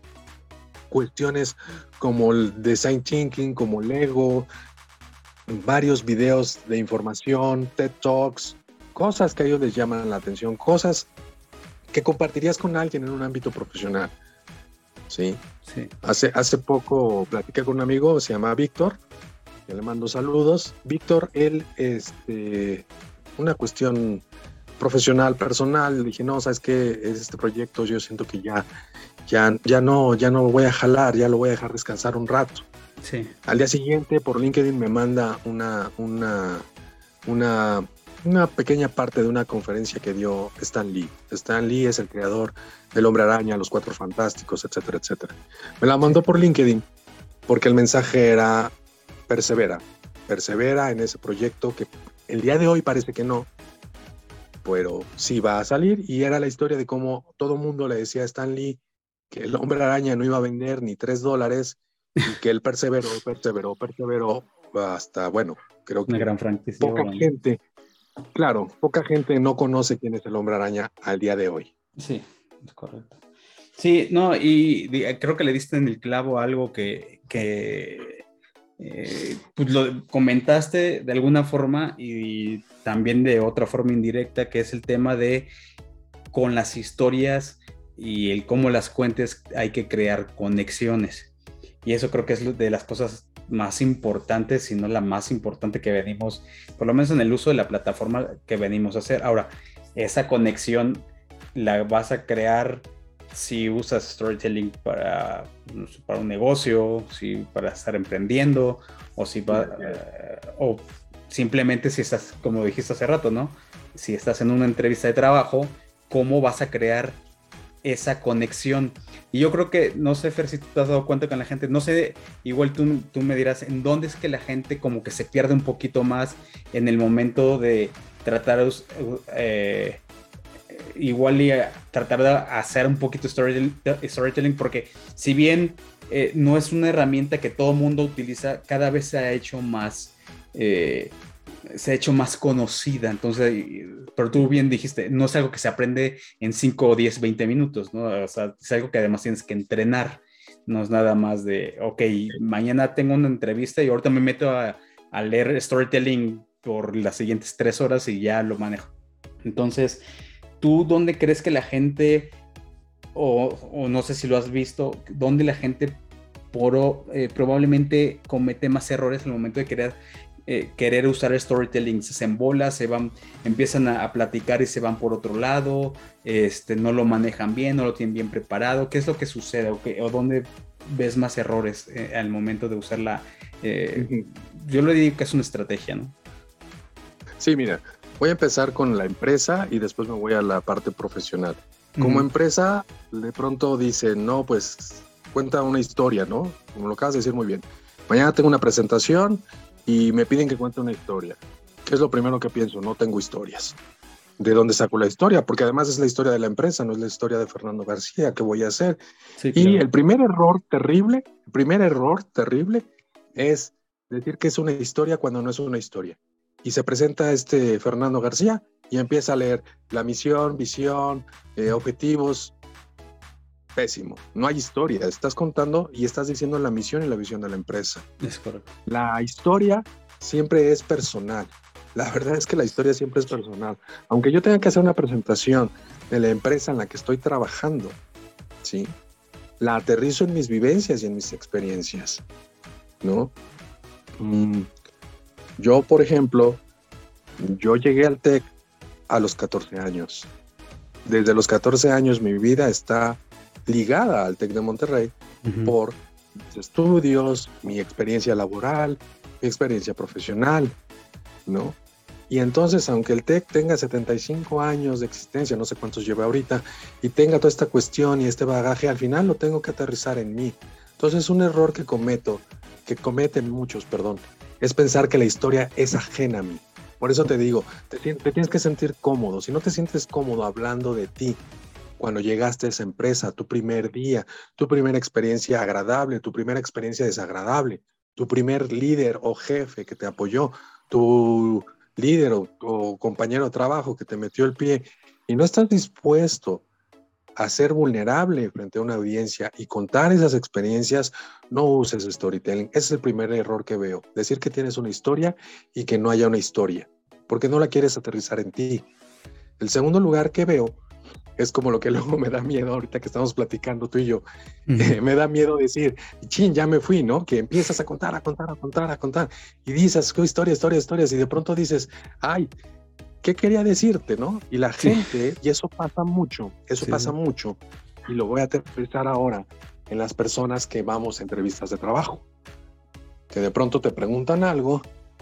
cuestiones como el design thinking, como Lego, varios videos de información, TED Talks, cosas que a ellos les llaman la atención, cosas que compartirías con alguien en un ámbito profesional. ¿Sí? Hace, hace poco platiqué con un amigo, se llama Víctor, que le mando saludos. Víctor, él, este, una cuestión profesional, personal, le dije, no, sabes que es este proyecto, yo siento que ya, ya, ya no, ya no voy a jalar, ya lo voy a dejar descansar un rato. Sí. Al día siguiente, por LinkedIn, me manda una, una, una una pequeña parte de una conferencia que dio Stan Lee. Stan Lee es el creador del Hombre Araña, Los Cuatro Fantásticos, etcétera, etcétera. Me la mandó por LinkedIn porque el mensaje era persevera, persevera en ese proyecto que el día de hoy parece que no, pero sí va a salir y era la historia de cómo todo el mundo le decía a Stan Lee que el Hombre Araña no iba a vender ni tres dólares y que él perseveró, perseveró, perseveró hasta, bueno, creo que una gran franquicia. Poca gente Claro, poca gente no conoce quién es el hombre araña al día de hoy. Sí, es correcto. Sí, no, y creo que le diste en el clavo algo que, eh, pues lo comentaste de alguna forma y también de otra forma indirecta, que es el tema de con las historias y el cómo las cuentes hay que crear conexiones. Y eso creo que es de las cosas más importante, si no la más importante que venimos, por lo menos en el uso de la plataforma que venimos a hacer. Ahora, esa conexión la vas a crear si usas storytelling para, para un negocio, si para estar emprendiendo, o si eh, o simplemente si estás, como dijiste hace rato, ¿no? Si estás en una entrevista de trabajo, ¿cómo vas a crear esa conexión. Y yo creo que, no sé, Fer, si tú te has dado cuenta con la gente, no sé, igual tú, tú me dirás, ¿en dónde es que la gente como que se pierde un poquito más en el momento de tratar, eh, igual y tratar de hacer un poquito storytelling, porque si bien eh, no es una herramienta que todo mundo utiliza, cada vez se ha hecho más... Eh, se ha hecho más conocida. Entonces, pero tú bien dijiste, no es algo que se aprende en 5 o 10, 20 minutos, ¿no? O sea, es algo que además tienes que entrenar. No es nada más de, ok, mañana tengo una entrevista y ahorita me meto a, a leer storytelling por las siguientes tres horas y ya lo manejo. Entonces, ¿tú dónde crees que la gente, o, no sé si lo has visto, dónde la gente por, eh, probablemente comete más errores el momento de querer eh, querer usar el storytelling, se embola, se van, empiezan a, platicar y se van por otro lado, este, no lo manejan bien, no lo tienen bien preparado, ¿qué es lo que sucede o, qué, o dónde ves más errores eh, al momento de usarla? Eh, yo lo digo que es una estrategia, ¿no? Sí, mira, voy a empezar con la empresa y después me voy a la parte profesional. Como empresa, de pronto dice, no, pues cuenta una historia, ¿no? Como lo acabas de decir muy bien. Mañana tengo una presentación y me piden que cuente una historia. ¿Qué es lo primero que pienso? No tengo historias. ¿De dónde saco la historia? Porque además es la historia de la empresa, no es la historia de Fernando García. ¿Qué voy a hacer? Y el primer error terrible, el primer error terrible es decir que es una historia cuando no es una historia. Y se presenta este Fernando García y empieza a leer la misión, visión, eh, objetivos, pésimo. No hay historia. Estás contando y estás diciendo la misión y la visión de la empresa. Es correcto. La historia siempre es personal. La verdad es que la historia siempre es personal. Aunque yo tenga que hacer una presentación de la empresa en la que estoy trabajando, ¿sí? La aterrizo en mis vivencias y en mis experiencias, ¿no? Mm, yo, por ejemplo, yo llegué al TEC a los 14 años. Desde los 14 años mi vida está ligada al TEC de Monterrey por mis estudios, mi experiencia laboral, mi experiencia profesional, ¿no? Y entonces, aunque el TEC tenga 75 años de existencia, no sé cuántos lleva ahorita, y tenga toda esta cuestión y este bagaje, al final lo tengo que aterrizar en mí. Entonces, un error que cometo, que cometen muchos, perdón, es pensar que la historia es ajena a mí. Por eso te digo, te, te tienes que sentir cómodo. Si no te sientes cómodo hablando de ti, cuando llegaste a esa empresa, tu primer día, tu primera experiencia agradable, tu primera experiencia desagradable, tu primer líder o jefe que te apoyó, tu líder o, compañero de trabajo que te metió el pie y no estás dispuesto a ser vulnerable frente a una audiencia y contar esas experiencias, no uses storytelling. Ese es el primer error que veo. Decir que tienes una historia y que no haya una historia, porque no la quieres aterrizar en ti. El segundo lugar que veo es como lo que luego me da miedo ahorita que estamos platicando tú y yo. Eh, me da miedo decir, chin, ya me fui, ¿no? Que empiezas a contar, a contar, a contar, a contar y dices, qué historia, historia, historias y de pronto dices, ay, ¿qué quería decirte, no? Y la gente, y eso pasa mucho, eso pasa mucho, y lo voy a aterrizar ahora en las personas que vamos a entrevistas de trabajo, que de pronto te preguntan algo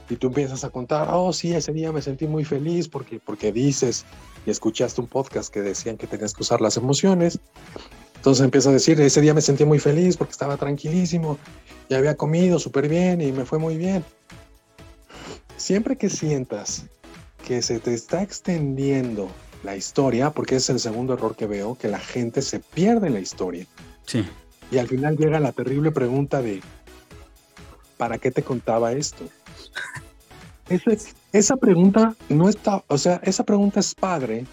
y tú empiezas a contar, oh, sí, ese día me sentí muy feliz porque, porque dices y escuchaste un podcast que decían que tenías que usar las emociones. Entonces empiezas a decir, ese día me sentí muy feliz porque estaba tranquilísimo y había comido súper bien y me fue muy bien. Siempre que sientas que se te está extendiendo la historia, porque es el segundo error que veo, que la gente se pierde en la historia. Sí. Y al final llega la terrible pregunta de, ¿para qué te contaba esto? Esa pregunta no está, o sea, esa pregunta es padre.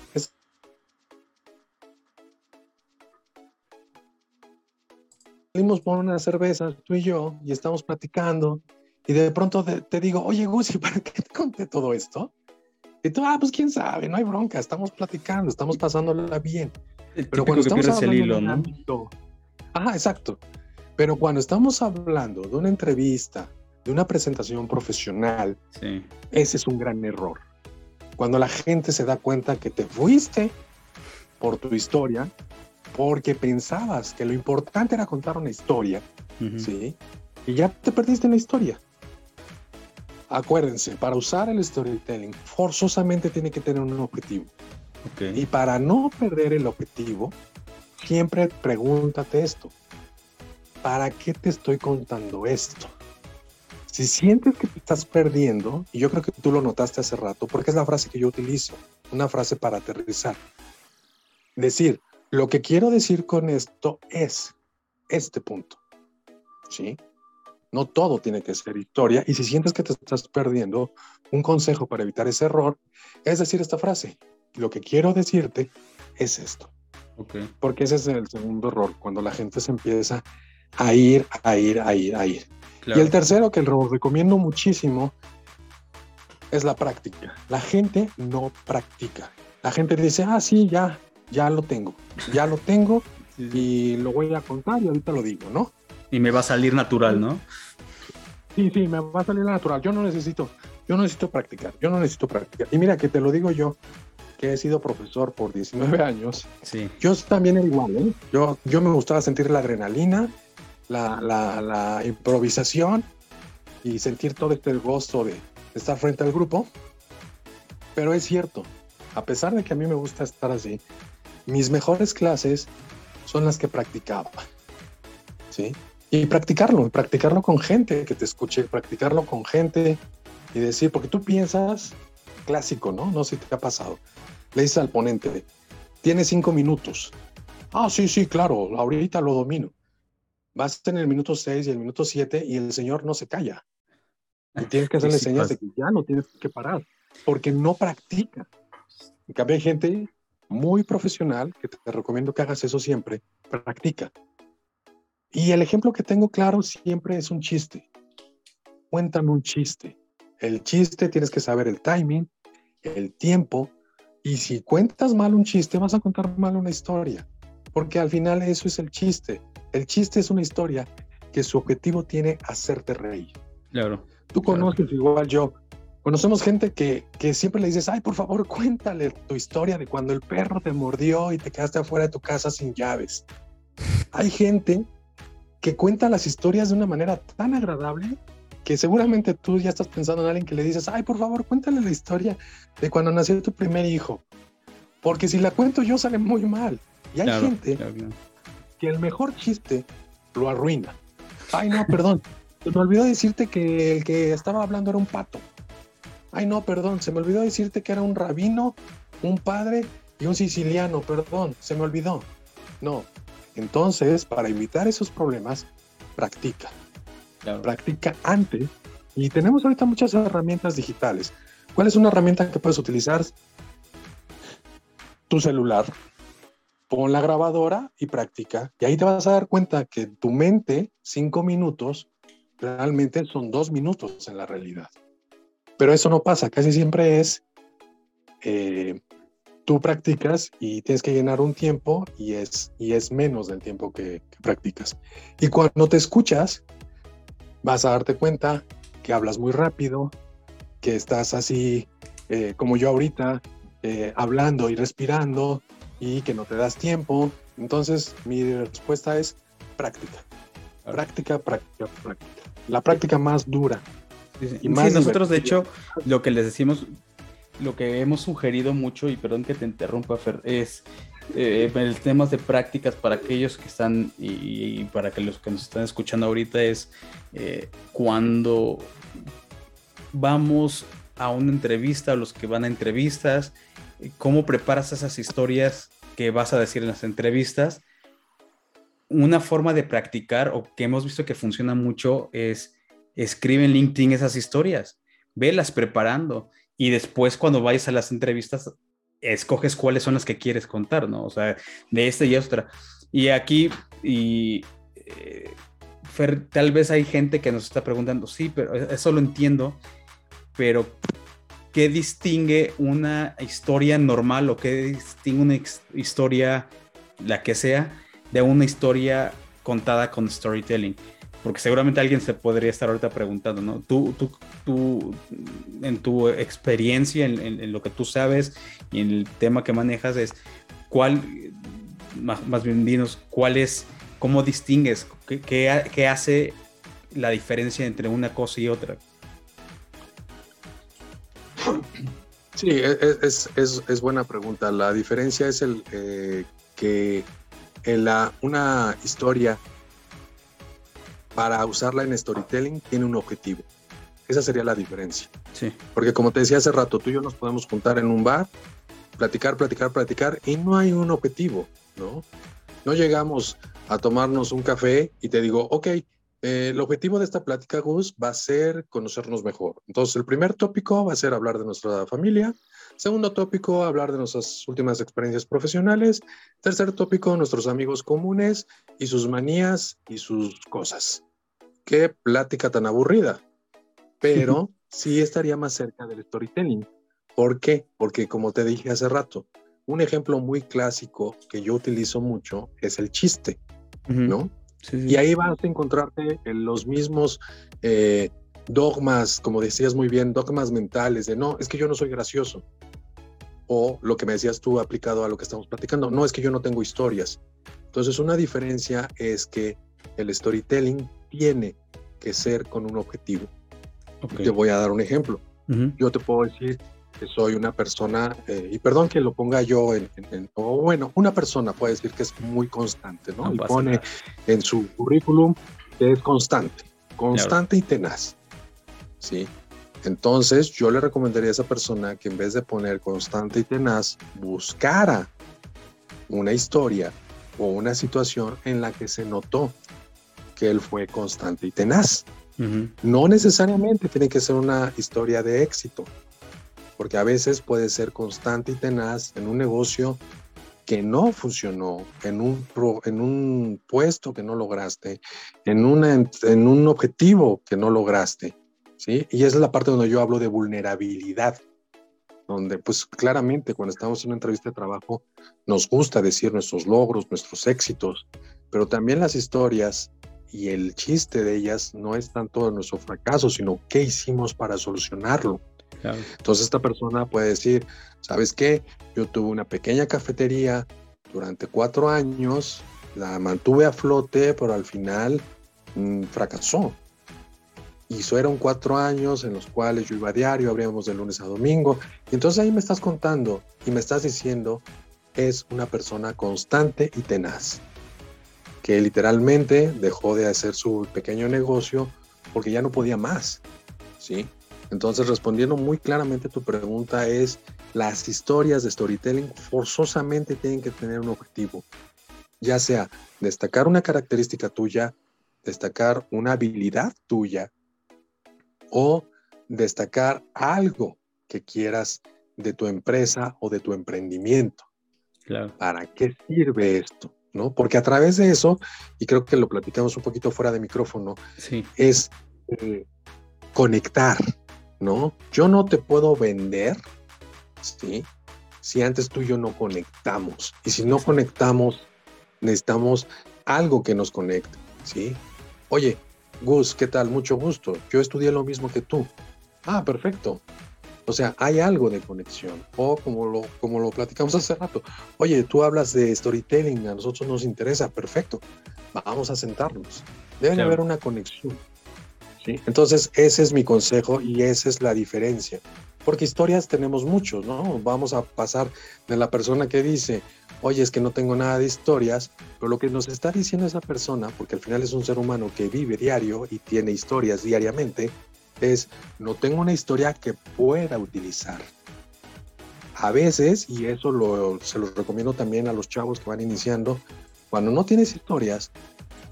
Salimos por una cerveza, tú y yo, y estamos platicando, y de pronto te, digo, oye, Gusi, ¿para qué te conté todo esto? Y tú, ah, pues quién sabe, no hay bronca, estamos platicando, estamos pasándola bien. Pero cuando estamos hablando el hilo, ¿no? ajá, exacto. Pero cuando estamos hablando de una entrevista, de una presentación profesional, ese es un gran error. Cuando la gente se da cuenta que te fuiste por tu historia, porque pensabas que lo importante era contar una historia, ¿sí? Y ya te perdiste en la historia. Acuérdense, para usar el storytelling, forzosamente tiene que tener un objetivo. Y para no perder el objetivo, siempre pregúntate esto. ¿Para qué te estoy contando esto? Si sientes que te estás perdiendo, y yo creo que tú lo notaste hace rato, porque es la frase que yo utilizo, una frase para aterrizar. Decir, lo que quiero decir con esto es este punto. ¿Sí? No todo tiene que ser historia. Y si sientes que te estás perdiendo, un consejo para evitar ese error es decir esta frase. Lo que quiero decirte es esto. Okay. Porque ese es el segundo error, cuando la gente se empieza a ir, a ir, a ir, a ir. Y el tercero que lo recomiendo muchísimo es la práctica. La gente no practica. La gente dice, ah, sí, ya, ya lo tengo, ya lo tengo y lo voy a contar y ahorita lo digo, ¿no? Y me va a salir natural, ¿no? Sí, sí, me va a salir natural. Yo no necesito, yo no necesito practicar, yo no necesito practicar. Y mira que te lo digo yo, que he sido profesor por 19 años. Sí. Yo también era igual, ¿eh? Yo, yo me gustaba sentir la adrenalina, la, improvisación y sentir todo este gozo de estar frente al grupo. Pero es cierto, a pesar de que a mí me gusta estar así, mis mejores clases son las que practicaba. ¿Sí? Y practicarlo, practicarlo con gente que te escuche, practicarlo con gente y decir, porque tú piensas, clásico, ¿no? No sé si te ha pasado. Le dices al ponente, tiene cinco minutos. Ah, sí, sí, claro, ahorita lo domino. Vas en el minuto seis y el minuto siete y el señor no se calla. Y tienes que hacerle señas de que ya no tienes que parar, porque no practica. En cambio, hay gente muy profesional que te recomiendo que hagas eso siempre, practica. Y el ejemplo que tengo claro siempre es un chiste. Cuéntame un chiste. El chiste tienes que saber el timing, el tiempo, y si cuentas mal un chiste, vas a contar mal una historia, porque al final eso es el chiste. El chiste es una historia que su objetivo tiene hacerte reír. Claro. Tú conoces igual yo. Conocemos gente que, que siempre le dices, ay, por favor, cuéntale tu historia de cuando el perro te mordió y te quedaste afuera de tu casa sin llaves. Hay gente que cuenta las historias de una manera tan agradable que seguramente tú ya estás pensando en alguien que le dices, ay, por favor, cuéntale la historia de cuando nació tu primer hijo. Porque si la cuento yo sale muy mal. Y hay gente que el mejor chiste lo arruina. Ay, no, perdón. Se me olvidó decirte que el que estaba hablando era un pato. Ay, no, perdón. Se me olvidó decirte que era un rabino, un padre y un siciliano. Perdón, se me olvidó. No. Entonces, para evitar esos problemas, practica. Practica antes. Y tenemos ahorita muchas herramientas digitales. ¿Cuál es una herramienta que puedes utilizar? Tu celular. Pon la grabadora y practica. Y ahí te vas a dar cuenta que tu mente, cinco minutos, realmente son dos minutos en la realidad. Pero eso no pasa, casi siempre es, eh, tú practicas y tienes que llenar un tiempo y es, y es menos del tiempo que, practicas. Y cuando te escuchas, vas a darte cuenta que hablas muy rápido, que estás así eh, como yo ahorita, eh, hablando y respirando y que no te das tiempo. Entonces mi respuesta es práctica. Práctica, práctica, práctica la práctica más dura. Y más nosotros de hecho lo que les decimos, lo que hemos sugerido mucho, y perdón que te interrumpa, Fer, es eh, el tema de prácticas para aquellos que están y, para que los que nos están escuchando ahorita es eh, cuando vamos a una entrevista, los que van a entrevistas, cómo preparas esas historias que vas a decir en las entrevistas una forma de practicar o que hemos visto que funciona mucho es escribe en LinkedIn esas historias, velas preparando y después cuando vayas a las entrevistas escoges cuáles son las que quieres contar, ¿no? O sea, de esta y otra. Y aquí, y eh, tal vez hay gente que nos está preguntando, sí, pero eso lo entiendo, pero ¿qué distingue una historia normal o qué distingue una historia, la que sea, de una historia contada con storytelling. Porque seguramente alguien se podría estar ahorita preguntando, ¿no? Tú, tú, tú en tu experiencia, en, lo que tú sabes y en el tema que manejas, es cuál, más, bien dinos, cuál es, cómo distingues, qué, hace la diferencia entre una cosa y otra. Sí, e, e, es, es, es, buena pregunta. La diferencia es el eh, que en la, una historia para usarla en storytelling tiene un objetivo. Esa sería la diferencia. Sí. Porque como te decía hace rato, tú y yo nos podemos juntar en un bar, platicar, platicar, platicar, y no hay un objetivo, ¿no? No llegamos a tomarnos un café y te digo, ok, Eh, el objetivo de esta plática, Gus, va a ser conocernos mejor. Entonces, el primer tópico va a ser hablar de nuestra familia. Segundo tópico, hablar de nuestras últimas experiencias profesionales. Tercer tópico, nuestros amigos comunes y sus manías y sus cosas. Qué plática tan aburrida. Pero sí estaría más cerca del storytelling. ¿Por qué? Porque como te dije hace rato, un ejemplo muy clásico que yo utilizo mucho es el chiste, ¿no? Y ahí vas a encontrarte en los mismos eh, dogmas, como decías muy bien, dogmas mentales de no, es que yo no soy gracioso. O lo que me decías tú aplicado a lo que estamos platicando, no, es que yo no tengo historias. Entonces, una diferencia es que el storytelling tiene que ser con un objetivo. Te voy a dar un ejemplo. Yo te puedo decir, soy una persona, eh, y perdón que lo ponga yo en, o bueno, una persona puede decir que es muy constante, ¿no? y pone en su currículum que es constante, constante y tenaz, ¿sí? Entonces yo le recomendaría a esa persona que en vez de poner constante y tenaz, buscara una historia o una situación en la que se notó que él fue constante y tenaz. No necesariamente tiene que ser una historia de éxito porque a veces puede ser constante y tenaz en un negocio que no funcionó, en un, en un puesto que no lograste, en, una, en un objetivo que no lograste. ¿sí? Y esa es la parte donde yo hablo de vulnerabilidad, donde pues claramente cuando estamos en una entrevista de trabajo nos gusta decir nuestros logros, nuestros éxitos, pero también las historias y el chiste de ellas no es tanto nuestro fracaso, sino qué hicimos para solucionarlo. Entonces esta persona puede decir, ¿sabes qué? Yo tuve una pequeña cafetería durante cuatro años, la mantuve a flote, pero al final mm, fracasó. Y eso eran cuatro años en los cuales yo iba a diario, abríamos de lunes a domingo. Y entonces ahí me estás contando y me estás diciendo, es una persona constante y tenaz, que literalmente dejó de hacer su pequeño negocio porque ya no podía más. ¿sí? Entonces, respondiendo muy claramente a tu pregunta, es las historias de storytelling forzosamente tienen que tener un objetivo, ya sea destacar una característica tuya, destacar una habilidad tuya o destacar algo que quieras de tu empresa o de tu emprendimiento. Claro. ¿Para qué sirve esto? ¿No? Porque a través de eso, y creo que lo platicamos un poquito fuera de micrófono, sí. es eh, conectar, ¿no? Yo no te puedo vender, ¿sí? Si antes tú y yo no conectamos. Y si no conectamos, necesitamos algo que nos conecte, ¿sí? Oye, Gus, ¿qué tal? Mucho gusto. Yo estudié lo mismo que tú. Ah, perfecto. O sea, hay algo de conexión. O como lo, como lo platicamos hace rato. Oye, tú hablas de storytelling, a nosotros nos interesa. Perfecto. Vamos a sentarnos. Debe haber una conexión. Entonces, ese es mi consejo y esa es la diferencia. Porque historias tenemos muchos, ¿no? Vamos a pasar de la persona que dice, oye, es que no tengo nada de historias, pero lo que nos está diciendo esa persona, porque al final es un ser humano que vive diario y tiene historias diariamente, es, no tengo una historia que pueda utilizar. A veces, y eso se lo recomiendo también a los chavos que van iniciando, cuando no tienes historias,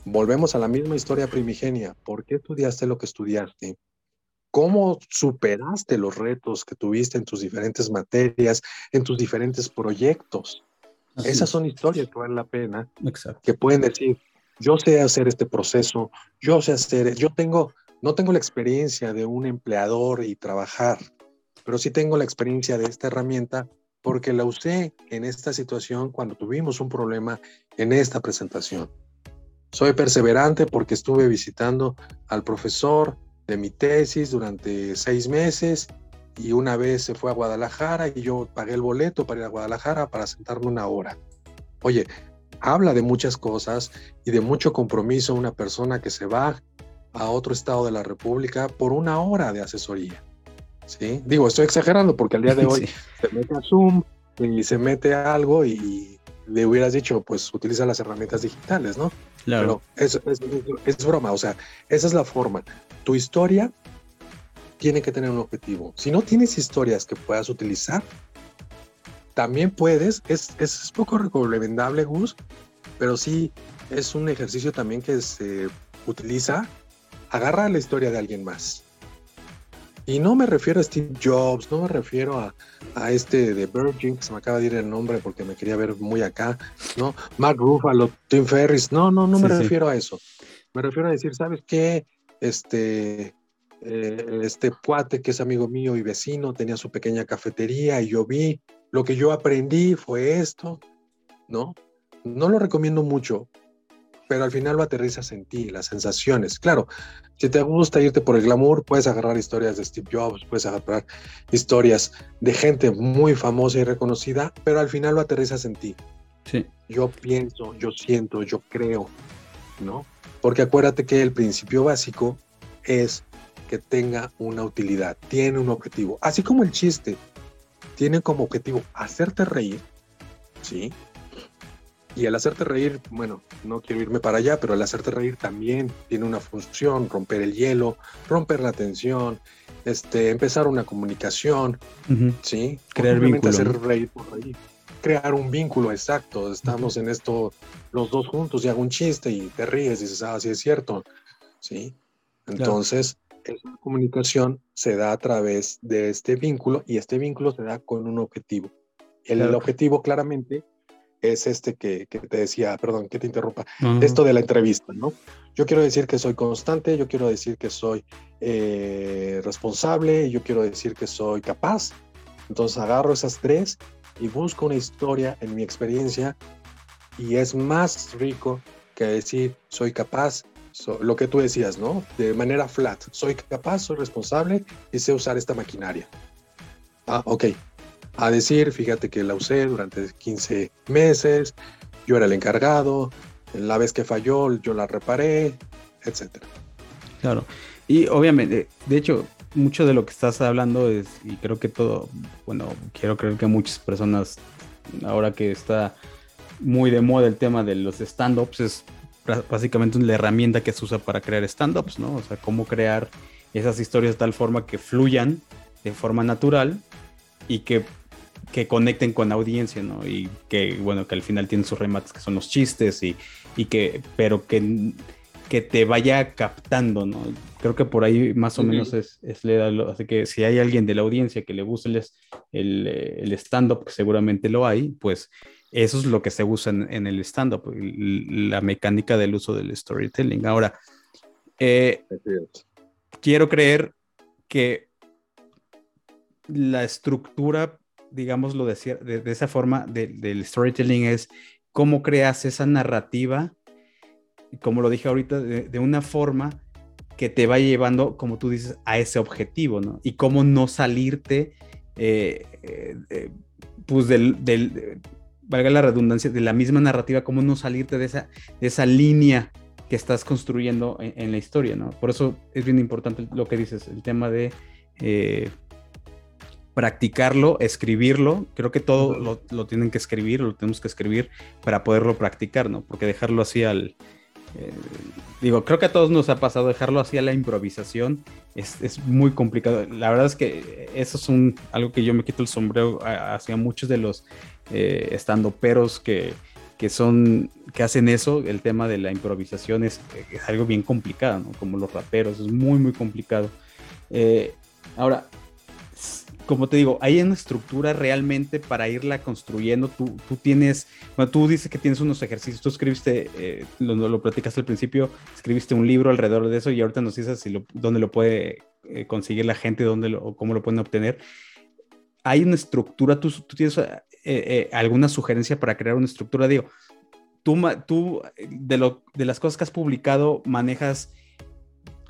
volvemos a la misma historia primigenia. ¿Por qué estudiaste lo que estudiaste? ¿Cómo superaste los retos que tuviste en tus diferentes materias, en tus diferentes proyectos? Esas son historias que valen la pena, que pueden decir, yo sé hacer este proceso, yo sé hacer, yo tengo, no tengo la experiencia de un empleador y trabajar, pero sí tengo la experiencia de esta herramienta porque la usé en esta situación cuando tuvimos un problema en esta presentación. Soy perseverante porque estuve visitando al profesor de mi tesis durante seis meses y una vez se fue a Guadalajara y yo pagué el boleto para ir a Guadalajara para sentarme una hora. Oye, habla de muchas cosas y de mucho compromiso una persona que se va a otro estado de la República por una hora de asesoría. ¿Sí? Digo, estoy exagerando porque al día de hoy se mete a Zoom y se mete a algo y le hubieras dicho, pues utiliza las herramientas digitales, ¿no? Claro. Pero es, es, broma, o sea, esa es la forma. Tu historia tiene que tener un objetivo. Si no tienes historias que puedas utilizar, también puedes, es, es poco recomendable, Gus, pero sí es un ejercicio también que se utiliza agarra la historia de alguien más. Y no me refiero a Steve Jobs, no me refiero a, a, este de Virgin, que se me acaba de ir el nombre porque me quería ver muy acá, ¿no? Mark Ruffalo, Tim Ferris, no, no, no me refiero a eso. Me refiero a decir, ¿sabes qué? Este, eh, este cuate que es amigo mío y vecino tenía su pequeña cafetería y yo vi, lo que yo aprendí fue esto, ¿no? No lo recomiendo mucho, pero al final lo aterrizas en ti, las sensaciones. Claro, si te gusta irte por el glamour, puedes agarrar historias de Steve Jobs, puedes agarrar historias de gente muy famosa y reconocida, pero al final lo aterrizas en ti. Sí. Yo pienso, yo siento, yo creo, ¿no? Porque acuérdate que el principio básico es que tenga una utilidad, tiene un objetivo. Así como el chiste tiene como objetivo hacerte reír, ¿sí? Y el hacerte reír, bueno, no quiero irme para allá, pero el hacerte reír también tiene una función, romper el hielo, romper la tensión, este, empezar una comunicación, ¿sí? Crear vínculo. Hacer reír por reír. Crear un vínculo, exacto. Estamos en esto los dos juntos y hago un chiste y te ríes y dices, ah, sí es cierto, ¿sí? Entonces, esa comunicación se da a través de este vínculo y este vínculo se da con un objetivo. El objetivo claramente es este que, te decía, perdón, que te interrumpa, esto de la entrevista, ¿no? Yo quiero decir que soy constante, yo quiero decir que soy eh, responsable, yo quiero decir que soy capaz. Entonces agarro esas tres y busco una historia en mi experiencia y es más rico que decir soy capaz, lo que tú decías, ¿no? De manera flat, soy capaz, soy responsable y sé usar esta maquinaria. Ah, ok, a decir, fíjate que la usé durante 15 meses, yo era el encargado, la vez que falló yo la reparé, etcétera. Claro, y obviamente, de hecho, mucho de lo que estás hablando es, y creo que todo, bueno, quiero creer que muchas personas, ahora que está muy de moda el tema de los stand-ups, es básicamente la herramienta que se usa para crear stand-ups, ¿no? O sea, cómo crear esas historias de tal forma que fluyan de forma natural y que que conecten con la audiencia, ¿no? Y que, bueno, que al final tienen sus remates que son los chistes y, y que, pero que, que te vaya captando, ¿no? Creo que por ahí más o menos es, es así que si hay alguien de la audiencia que le guste el, el, el stand-up, que seguramente lo hay, pues eso es lo que se usa en, el stand-up, la mecánica del uso del storytelling. Ahora, eh, quiero creer que la estructura digámoslo de, de, esa forma, del storytelling es cómo creas esa narrativa, como lo dije ahorita, de, una forma que te va llevando, como tú dices, a ese objetivo, ¿no? Y cómo no salirte, eh, eh, pues del, valga la redundancia, de la misma narrativa, cómo no salirte de esa, de esa línea que estás construyendo en, la historia, ¿no? Por eso es bien importante lo que dices, el tema de... Eh, practicarlo, escribirlo. Creo que todo lo, tienen que escribir, lo tenemos que escribir para poderlo practicar, ¿no? Porque dejarlo así al... Eh, digo, creo que a todos nos ha pasado dejarlo así a la improvisación. Es, muy complicado. La verdad es que eso es un, algo que yo me quito el sombrero hacia muchos de los eh, estando peros que, que son que hacen eso, el tema de la improvisación es, es algo bien complicado, ¿no? Como los raperos, es muy, muy complicado. Eh, ahora, como te digo, hay una estructura realmente para irla construyendo. Tú, tú tienes, bueno, tú dices que tienes unos ejercicios, tú escribiste, eh, lo, lo platicaste al principio, escribiste un libro alrededor de eso y ahorita nos dices si lo, dónde lo puede eh, conseguir la gente, dónde lo, o cómo lo pueden obtener. Hay una estructura, tú, tú tienes eh, alguna sugerencia para crear una estructura, digo, tú, tú de, lo, de las cosas que has publicado manejas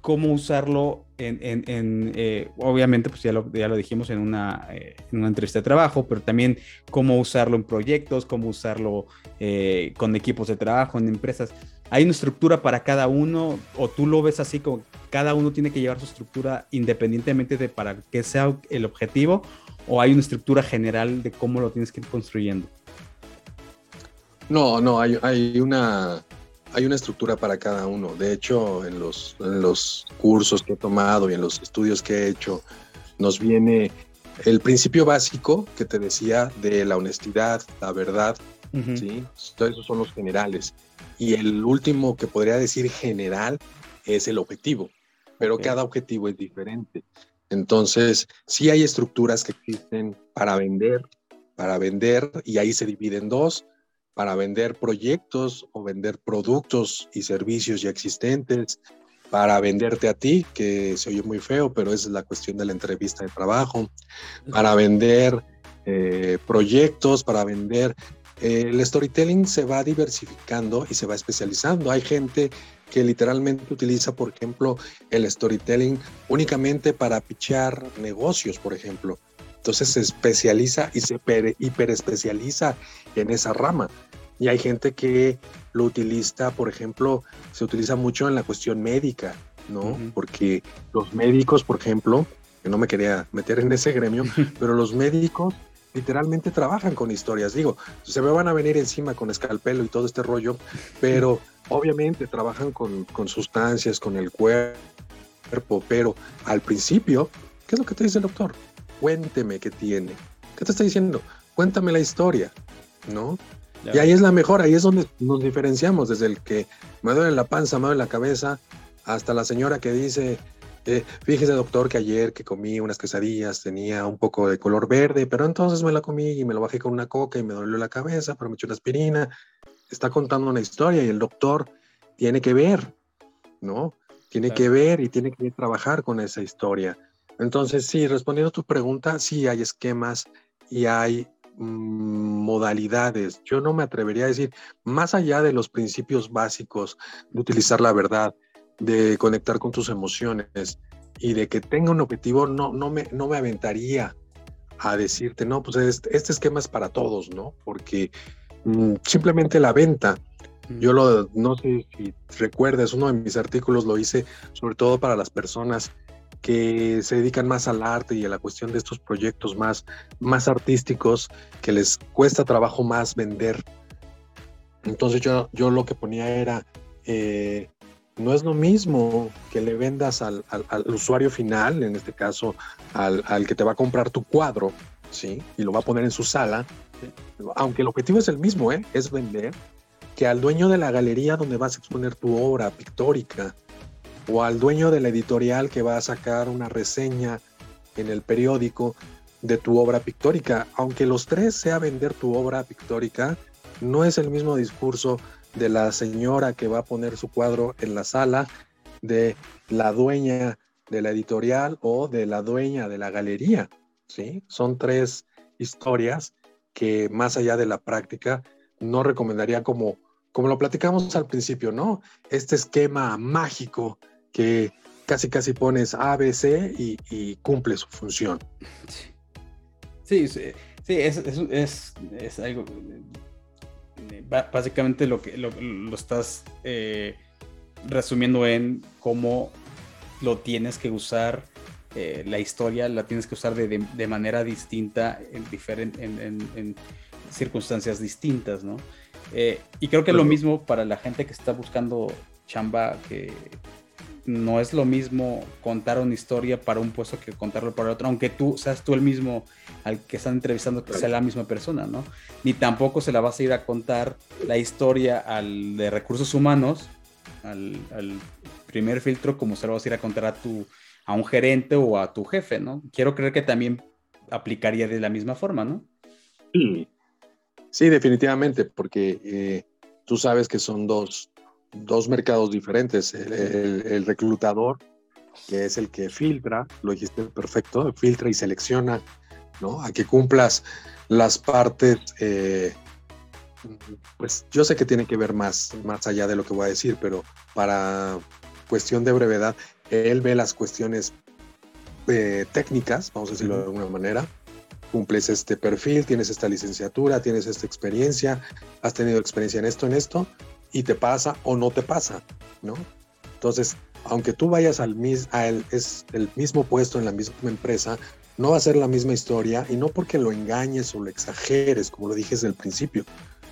cómo usarlo en, eh, obviamente, pues ya lo, ya lo dijimos en una, eh, en una entrevista de trabajo, pero también cómo usarlo en proyectos, cómo usarlo eh, con equipos de trabajo, en empresas. ¿Hay una estructura para cada uno o tú lo ves así como cada uno tiene que llevar su estructura independientemente de para qué sea el objetivo o hay una estructura general de cómo lo tienes que ir construyendo? No, no, hay, hay una hay una estructura para cada uno. De hecho, en los, los cursos que he tomado y en los estudios que he hecho, nos viene el principio básico que te decía de la honestidad, la verdad, ¿sí? Todos esos son los generales. Y el último que podría decir general es el objetivo. pero cada objetivo es diferente. Entonces, sí hay estructuras que existen para vender, para vender, y ahí se divide en dos, para vender proyectos o vender productos y servicios ya existentes, para venderte a ti, que se oye muy feo, pero es la cuestión de la entrevista de trabajo, para vender eh, proyectos, para vender... Eh, el storytelling se va diversificando y se va especializando. Hay gente que literalmente utiliza, por ejemplo, el storytelling únicamente para pichar negocios, por ejemplo. Entonces se especializa y se hiperespecializa en esa rama. Y hay gente que lo utiliza, por ejemplo, se utiliza mucho en la cuestión médica, ¿no? Porque los médicos, por ejemplo, que no me quería meter en ese gremio, pero los médicos literalmente trabajan con historias. Digo, se me van a venir encima con escalpelo y todo este rollo, pero obviamente trabajan con, con sustancias, con el cuerpo, pero al principio, ¿qué es lo que te dice el doctor? Cuénteme qué tiene. ¿Qué te está diciendo? Cuéntame la historia, ¿no? Y ahí es la mejor, ahí es donde nos diferenciamos, desde el que me duele la panza, me duele la cabeza, hasta la señora que dice, eh, fíjese doctor que ayer que comí unas quesadillas tenía un poco de color verde, pero entonces me la comí y me lo bajé con una coca y me dolió la cabeza, pero me eché una aspirina. Está contando una historia y el doctor tiene que ver, ¿no? Tiene que ver y tiene que trabajar con esa historia. Entonces, sí, respondiendo a tu pregunta, sí hay esquemas y hay Mm, modalidades. Yo no me atrevería a decir, más allá de los principios básicos de utilizar la verdad, de conectar con tus emociones y de que tenga un objetivo, no, no, me, no me aventaría a decirte, no, pues este, este esquema es para todos, ¿no? Porque mm, simplemente la venta, yo lo, no sé si recuerdas, uno de mis artículos lo hice sobre todo para las personas que se dedican más al arte y a la cuestión de estos proyectos más, más artísticos que les cuesta trabajo más vender. Entonces yo, yo lo que ponía era, eh, no es lo mismo que le vendas al, usuario final, en este caso al, al, que te va a comprar tu cuadro, ¿sí? Y lo va a poner en su sala, aunque el objetivo es el mismo, ¿eh? Es vender, que al dueño de la galería donde vas a exponer tu obra pictórica, o al dueño de la editorial que va a sacar una reseña en el periódico de tu obra pictórica. Aunque los tres sea vender tu obra pictórica, no es el mismo discurso de la señora que va a poner su cuadro en la sala, de la dueña de la editorial o de la dueña de la galería. ¿sí? Son tres historias que más allá de la práctica no recomendaría como, como lo platicamos al principio, ¿no? Este esquema mágico que casi casi pones ABC y, y cumple su función. Sí, sí, es, es, es, algo, básicamente lo que lo, estás eh, resumiendo en cómo lo tienes que usar, eh, la historia la tienes que usar de, de, manera distinta en, en, en, circunstancias distintas, ¿no? Eh, y creo que es lo mismo para la gente que está buscando chamba que no es lo mismo contar una historia para un puesto que contarlo para otro, aunque tú seas tú el mismo al que están entrevistando que sea la misma persona, ¿no? Ni tampoco se la vas a ir a contar la historia al de recursos humanos, al, primer filtro, como se lo vas a ir a contar a tu a un gerente o a tu jefe, ¿no? Quiero creer que también aplicaría de la misma forma, ¿no? Sí, sí definitivamente, porque eh, tú sabes que son dos, dos mercados diferentes. El, reclutador, que es el que filtra, lo dijiste perfecto, filtra y selecciona, ¿no? A que cumplas las partes, eh, pues yo sé que tiene que ver más, más allá de lo que voy a decir, pero para cuestión de brevedad, él ve las cuestiones eh, técnicas, vamos a decirlo de alguna manera, cumples este perfil, tienes esta licenciatura, tienes esta experiencia, has tenido experiencia en esto, en esto, y te pasa o no te pasa, ¿no? Entonces, aunque tú vayas al es el mismo puesto en la misma empresa, no va a ser la misma historia y no porque lo engañes o lo exageres, como lo dije desde el principio,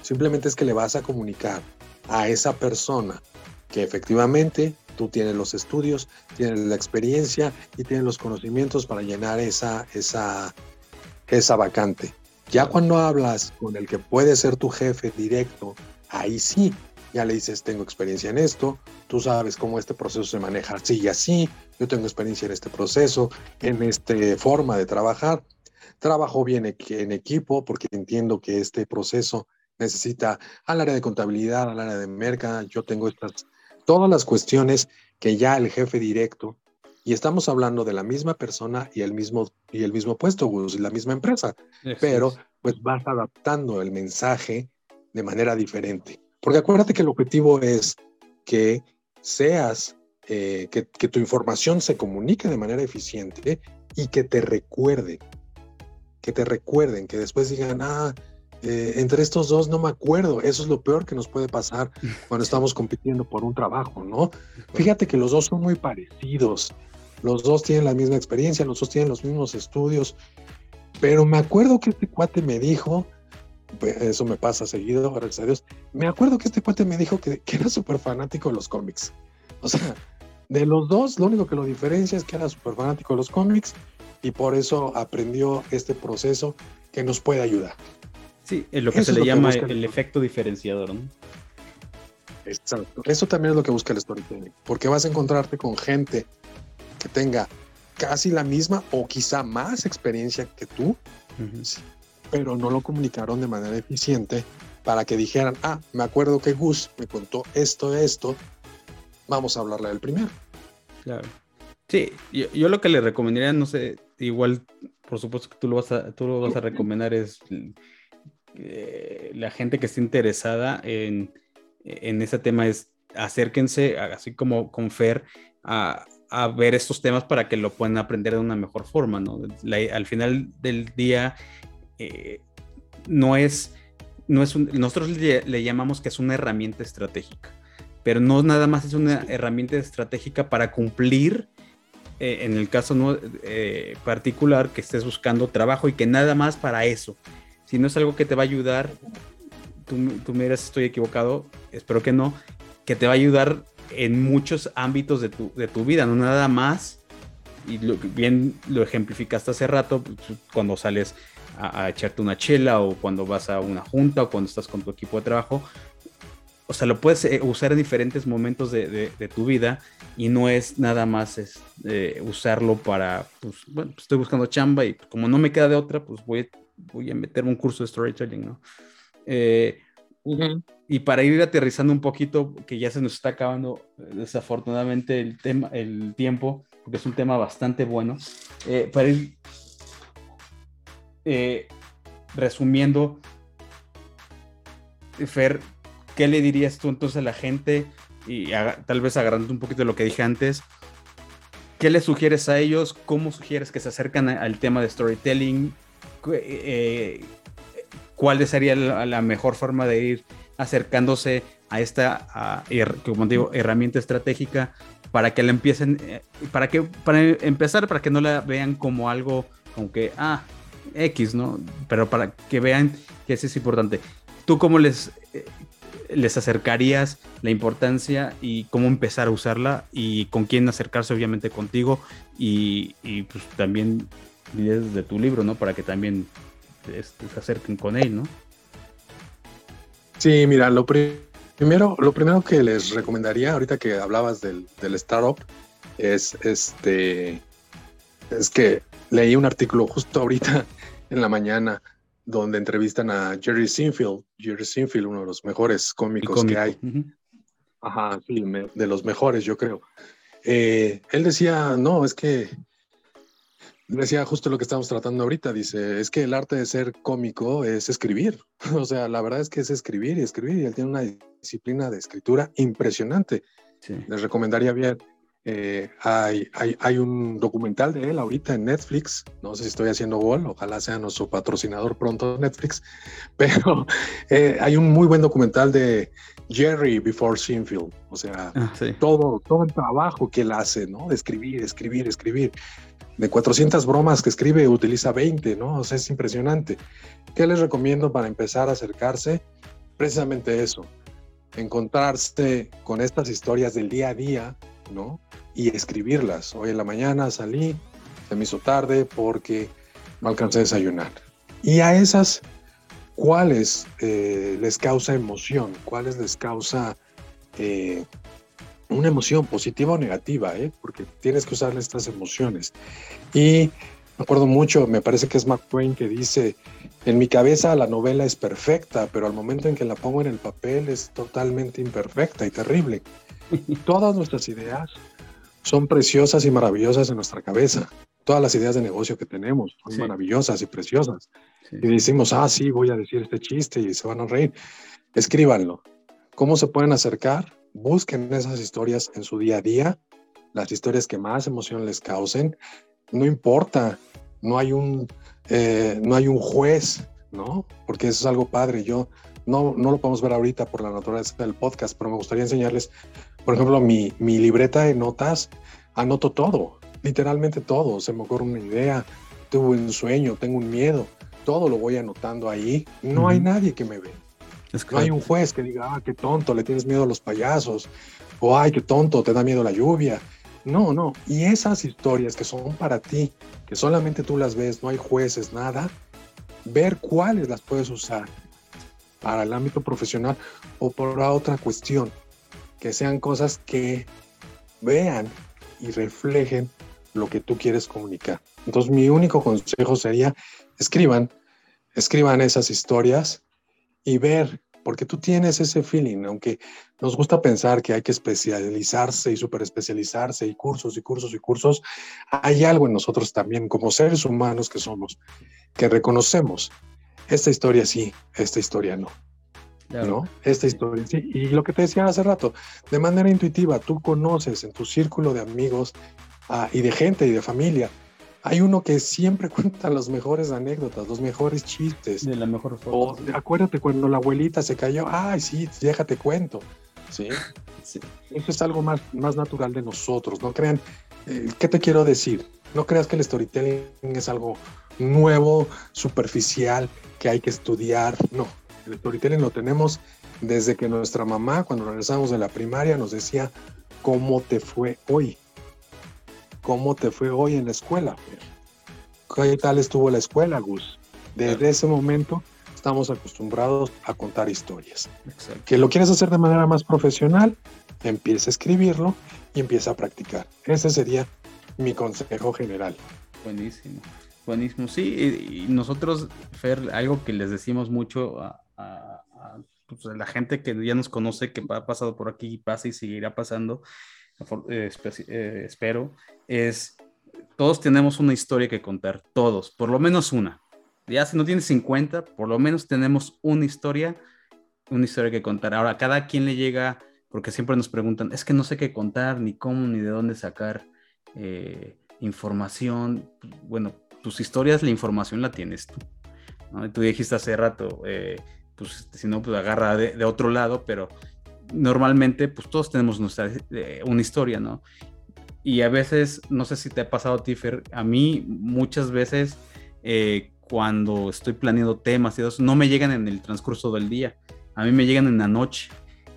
simplemente es que le vas a comunicar a esa persona que efectivamente tú tienes los estudios, tienes la experiencia y tienes los conocimientos para llenar esa, esa, esa vacante. Ya cuando hablas con el que puede ser tu jefe directo, ahí sí ya le dices, tengo experiencia en esto, tú sabes cómo este proceso se maneja así y así, yo tengo experiencia en este proceso, en esta forma de trabajar. Trabajo bien en equipo porque entiendo que este proceso necesita al área de contabilidad, al área de merca, yo tengo estas, todas las cuestiones que ya el jefe directo, y estamos hablando de la misma persona y el mismo, y el mismo puesto, y la misma empresa, pero pues vas adaptando el mensaje de manera diferente. Porque acuérdate que el objetivo es que seas, eh, que, que, tu información se comunique de manera eficiente y que te recuerde, que te recuerden, que después digan, ah, eh, entre estos dos no me acuerdo. Eso es lo peor que nos puede pasar cuando estamos compitiendo por un trabajo, ¿no? Fíjate que los dos son muy parecidos. Los dos tienen la misma experiencia, los dos tienen los mismos estudios. Pero me acuerdo que este cuate me dijo, pues, eso me pasa seguido, gracias a Dios. Me acuerdo que este cuate me dijo que, que era súper fanático de los cómics. O sea, de los dos, lo único que lo diferencia es que era súper fanático de los cómics y por eso aprendió este proceso que nos puede ayudar. Sí, es lo que se le llama el, efecto diferenciador, ¿no? Exacto. Eso también es lo que busca el storytelling, porque vas a encontrarte con gente que tenga casi la misma o quizá más experiencia que tú, pero no lo comunicaron de manera eficiente para que dijeran, ah, me acuerdo que Gus me contó esto, esto, vamos a hablarle del primero. Claro. Sí, yo, lo que le recomendaría, no sé, igual, por supuesto que tú lo vas a, tú lo vas a recomendar es eh, la gente que esté interesada en, en ese tema es acérquense, así como con Fer, a, a, ver estos temas para que lo puedan aprender de una mejor forma, ¿no? al final del día, eh, no es, no es nosotros le, llamamos que es una herramienta estratégica, pero no nada más es una herramienta estratégica para cumplir, eh, en el caso ¿no? particular, que estés buscando trabajo y que nada más para eso, si no es algo que te va a ayudar, tú, me dirás estoy equivocado, espero que no, que te va a ayudar en muchos ámbitos de tu, de tu vida, no nada más, y bien lo ejemplificaste hace rato, pues, cuando sales a, echarte una chela o cuando vas a una junta o cuando estás con tu equipo de trabajo, o sea, lo puedes eh, usar en diferentes momentos de, tu vida y no es nada más es, eh, usarlo para, pues, bueno, pues, estoy buscando chamba y como no me queda de otra, pues voy voy a meterme un curso de storytelling, ¿no? Eh, y para ir aterrizando un poquito, que ya se nos está acabando eh, desafortunadamente el, tema, el tiempo, porque es un tema bastante bueno, eh, para ir resumiendo, Fer, ¿qué le dirías tú entonces a la gente? Y tal vez agarrando un poquito de lo que dije antes, ¿qué le sugieres a ellos? ¿Cómo sugieres que se acercan al tema de storytelling? Eh, cuál sería la, mejor forma de ir acercándose a esta, como digo, herramienta estratégica para que la empiecen, eh, para que, para empezar, para que no la vean como algo, como que, ah, X, ¿no? Pero para que vean que eso es importante. ¿Tú cómo les, eh, les acercarías la importancia y cómo empezar a usarla y con quién acercarse, obviamente, contigo y, y pues también de tu libro, ¿no? Para que también este, se acerquen con él, ¿no? Sí, mira, lo primero, lo primero que les recomendaría, ahorita que hablabas del, del startup, es este es que leí un artículo justo ahorita en la mañana donde entrevistan a Jerry Sinfield, Jerry Sinfield, uno de los mejores cómicos que hay. Ajá, sí, de los mejores, yo creo. Eh, él decía, no, es que Decía justo lo que estamos tratando ahorita, dice, es que el arte de ser cómico es escribir. O sea, la verdad es que es escribir y escribir y él tiene una disciplina de escritura impresionante. Les recomendaría bien. Eh, hay, hay, hay, un documental de él ahorita en Netflix. No sé si estoy haciendo gol, ojalá sea nuestro patrocinador pronto Netflix. Pero eh, hay un muy buen documental de Jerry Before Sinfield. O sea, ah, todo, todo el trabajo que él hace, ¿no? De escribir, escribir, escribir de 400 bromas que escribe, utiliza 20, ¿no? O sea, es impresionante. ¿Qué les recomiendo para empezar a acercarse? Precisamente eso, encontrarse con estas historias del día a día, ¿no? Y escribirlas. Hoy en la mañana salí, se me hizo tarde porque no alcancé a desayunar. Y a esas cuáles eh, les causa emoción, cuáles les causa eh, una emoción positiva o negativa, ¿eh? porque tienes que usar estas emociones. Y me acuerdo mucho, me parece que es Mark Twain que dice, en mi cabeza la novela es perfecta, pero al momento en que la pongo en el papel es totalmente imperfecta y terrible. Todas nuestras ideas son preciosas y maravillosas en nuestra cabeza. Todas las ideas de negocio que tenemos son maravillosas y preciosas y decimos, ah, sí, voy a decir este chiste y se van a reír. Escríbanlo. ¿Cómo se pueden acercar? Busquen esas historias en su día a día, las historias que más emoción les causen. No importa, no hay un, eh, no hay un juez, ¿no? Porque eso es algo padre. Yo no, no lo podemos ver ahorita por la naturaleza del podcast, pero me gustaría enseñarles, por ejemplo, mi, mi libreta de notas, anoto todo, literalmente todo. Se me ocurre una idea, tuve un sueño, tengo un miedo todo lo voy anotando ahí. No hay nadie que me ve. no hay un juez que diga, ah, qué tonto, le tienes miedo a los payasos. O, ay, qué tonto, te da miedo la lluvia. No, no. Y esas historias que son para ti, que solamente tú las ves, no hay jueces, nada, ver cuáles las puedes usar para el ámbito profesional o para otra cuestión. Que sean cosas que vean y reflejen lo que tú quieres comunicar. Entonces, mi único consejo sería, escriban escriban esas historias y ver, porque tú tienes ese feeling, aunque nos gusta pensar que hay que especializarse y super especializarse y cursos y cursos y cursos, hay algo en nosotros también como seres humanos que somos, que reconocemos, esta historia sí, esta historia no. ¿No? Esta historia sí. Y lo que te decía hace rato, de manera intuitiva, tú conoces en tu círculo de amigos ah, y de gente y de familia hay uno que siempre cuenta las mejores anécdotas, los mejores chistes. De la mejor O, acuérdate cuando la abuelita se cayó, ay, sí, déjate cuento. ¿Sí? sí. Eso es algo más, más natural de nosotros. No crean, eh, ¿qué te quiero decir? No creas que el storytelling es algo nuevo, superficial, que hay que estudiar. No, el storytelling lo tenemos desde que nuestra mamá, cuando regresamos de la primaria, nos decía, ¿cómo te fue hoy? ¿Cómo te fue hoy en la escuela? ¿Qué tal estuvo la escuela, Gus? Desde ese momento estamos acostumbrados a contar historias. Que lo quieres hacer de manera más profesional, empieza a escribirlo y empieza a practicar. Ese sería mi consejo general. Buenísimo, buenísimo. Sí, y, nosotros, Fer, algo que les decimos mucho a, pues, la gente que ya nos conoce, que ha pasado por aquí y pasa y seguirá pasando, eh, eh, espero, es, todos tenemos una historia que contar, todos, por lo menos una. Ya si no tienes 50, por lo menos tenemos una historia, una historia que contar. Ahora, cada quien le llega, porque siempre nos preguntan, es que no sé qué contar, ni cómo, ni de dónde sacar eh, información. Bueno, tus historias, la información la tienes tú. Tú dijiste hace rato, pues si no, pues agarra de, de, otro lado, pero normalmente, pues todos tenemos nuestra, eh, una historia, ¿no? Y a veces, no sé si te ha pasado, Tifer, a mí muchas veces eh, cuando estoy planeando temas y eso, no me llegan en el transcurso del día, a mí me llegan en la noche,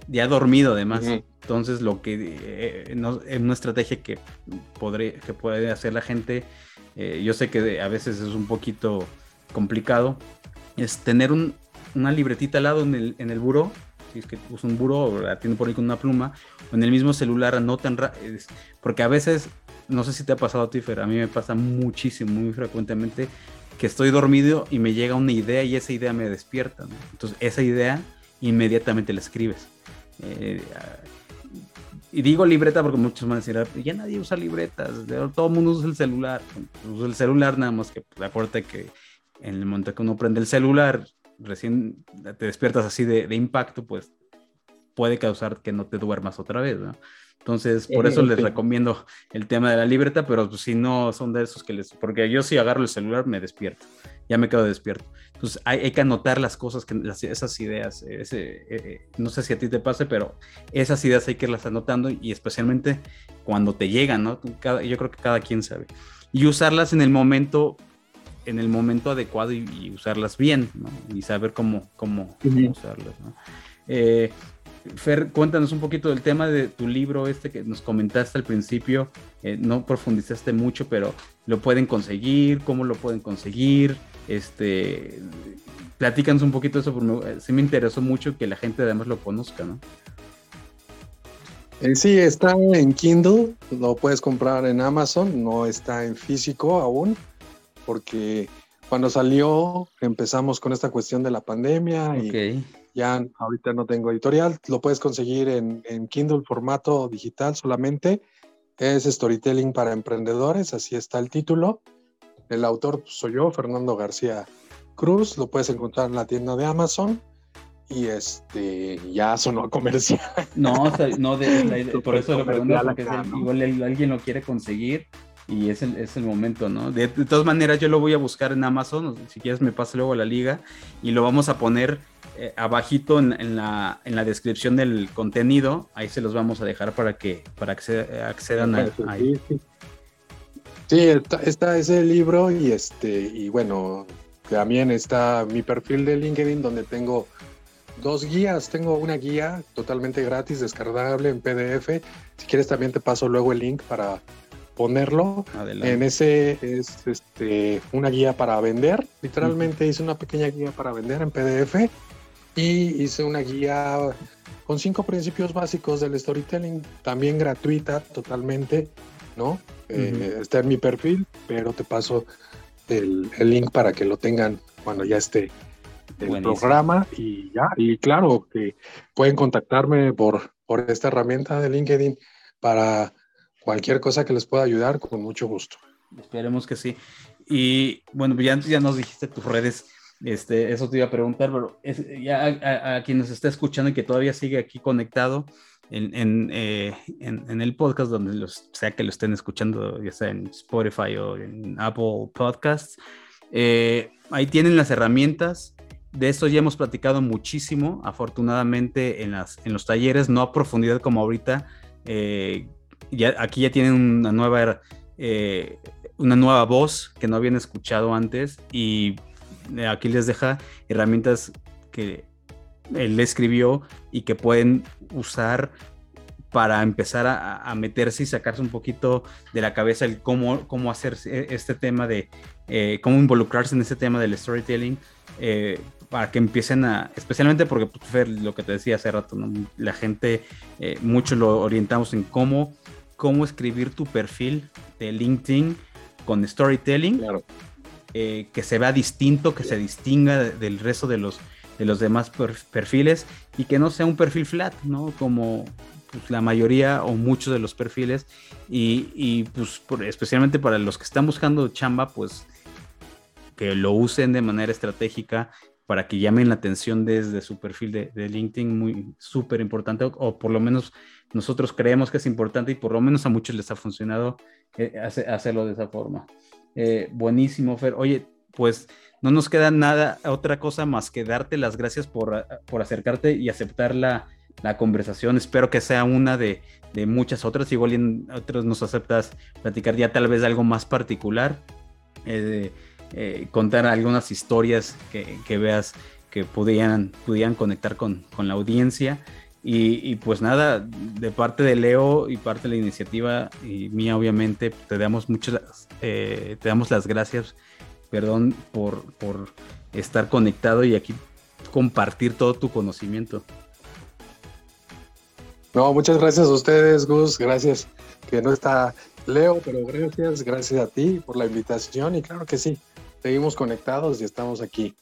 ya dormido además. Entonces, lo que eh, es una estrategia que, podré, que puede hacer la gente, yo sé que a veces es un poquito complicado, es tener un, una libretita al lado en el, en el buró si es que usa un buró o la tiene por ahí con una pluma, o en el mismo celular anotan, porque a veces, no sé si te ha pasado a ti, a mí me pasa muchísimo, muy frecuentemente, que estoy dormido y me llega una idea y esa idea me despierta. Entonces, esa idea inmediatamente la escribes. Eh, y digo libreta porque muchos van a decir, ya nadie usa libretas, todo el mundo usa el celular. Usa el celular nada más que, pues, acuérdate que en el momento que uno prende el celular, recién te despiertas así de, impacto, pues puede causar que no te duermas otra vez, ¿no? Entonces, por eso les recomiendo el tema de la libreta, pero pues, si no son de esos que les... Porque yo si agarro el celular me despierto, ya me quedo despierto. Entonces, hay, que anotar las cosas, que, esas ideas. Ese, eh, eh, no sé si a ti te pase, pero esas ideas hay que irlas anotando y especialmente cuando te llegan, ¿no? yo creo que cada quien sabe. Y usarlas en el momento en el momento adecuado y, usarlas bien, ¿no? Y saber cómo, cómo, usarlas, ¿no? Eh, Fer, cuéntanos un poquito del tema de tu libro este que nos comentaste al principio, eh, no profundizaste mucho, pero lo pueden conseguir, cómo lo pueden conseguir, este, platícanos un poquito de eso, porque sí me interesó mucho que la gente además lo conozca, ¿no? Eh, sí, está en Kindle, lo puedes comprar en Amazon, no está en físico aún, porque cuando salió empezamos con esta cuestión de la pandemia y ya ahorita no tengo editorial, lo puedes conseguir en, en Kindle formato digital solamente, es Storytelling para Emprendedores, así está el título. El autor soy yo, Fernando García Cruz, lo puedes encontrar en la tienda de Amazon. Y este ya sonó comercial. No, no por eso lo pregunto, porque igual alguien lo quiere conseguir y es el, es el momento, ¿no? De, todas maneras, yo lo voy a buscar en Amazon, si quieres me pasa luego a la liga y lo vamos a poner eh, abajito en, la, en la descripción del contenido, ahí se los vamos a dejar para que, para que accedan a, ahí. Sí, está, está, ese libro y este, y bueno, también está mi perfil de LinkedIn donde tengo dos guías. Tengo una guía totalmente gratis, descargable en PDF. Si quieres también te paso luego el link para ponerlo. En ese es este, una guía para vender. Literalmente hice una pequeña guía para vender en PDF y hice una guía con cinco principios básicos del storytelling, también gratuita totalmente, ¿no? Eh, está en mi perfil, pero te paso el, el link para que lo tengan cuando ya esté el programa y ya, y claro que pueden contactarme por, por esta herramienta de LinkedIn para cualquier cosa que les pueda ayudar, con mucho gusto. Esperemos que sí. Y bueno, ya, ya nos dijiste tus redes, este, eso te iba a preguntar, pero ya a, quien nos está escuchando y que todavía sigue aquí conectado en, en, eh, en, el podcast, donde los, sea que lo estén escuchando, ya sea en Spotify o en Apple Podcasts, eh, ahí tienen las herramientas de esto ya hemos platicado muchísimo, afortunadamente en, las, en los talleres, no a profundidad como ahorita. Eh, ya, aquí ya tienen una nueva, eh, una nueva voz que no habían escuchado antes y aquí les deja herramientas que él escribió y que pueden usar para empezar a, meterse y sacarse un poquito de la cabeza el cómo, cómo hacer este tema de eh, cómo involucrarse en este tema del storytelling para que empiecen a, especialmente porque pues, lo que te decía hace rato, la gente, eh, mucho lo orientamos en cómo, cómo escribir tu perfil de LinkedIn con storytelling, eh, que se vea distinto, que se distinga del resto de los, de los demás perfiles y que no sea un perfil flat, ¿no? Como pues, la mayoría o muchos de los perfiles y, pues especialmente para los que están buscando chamba, pues que lo usen de manera estratégica para que llamen la atención desde su perfil de, LinkedIn, muy súper importante, o, por lo menos nosotros creemos que es importante y por lo menos a muchos les ha funcionado eh, hacerlo de esa forma. Eh, buenísimo, Fer. Oye, pues no nos queda nada, otra cosa más que darte las gracias por, por acercarte y aceptar la, la conversación. Espero que sea una de, de, muchas otras. Igual en otros nos aceptas platicar ya tal vez algo más particular. Eh, eh, contar algunas historias que, veas que pudieran, pudieran conectar con, la audiencia. Y, pues nada, de parte de Leo y parte de la iniciativa y mía obviamente, te damos muchas, eh, te damos las gracias, perdón, por, por estar conectado y aquí compartir todo tu conocimiento. No, muchas gracias a ustedes, Gus, gracias que no está Leo, pero gracias, gracias a ti por la invitación y claro que sí, seguimos conectados y estamos aquí.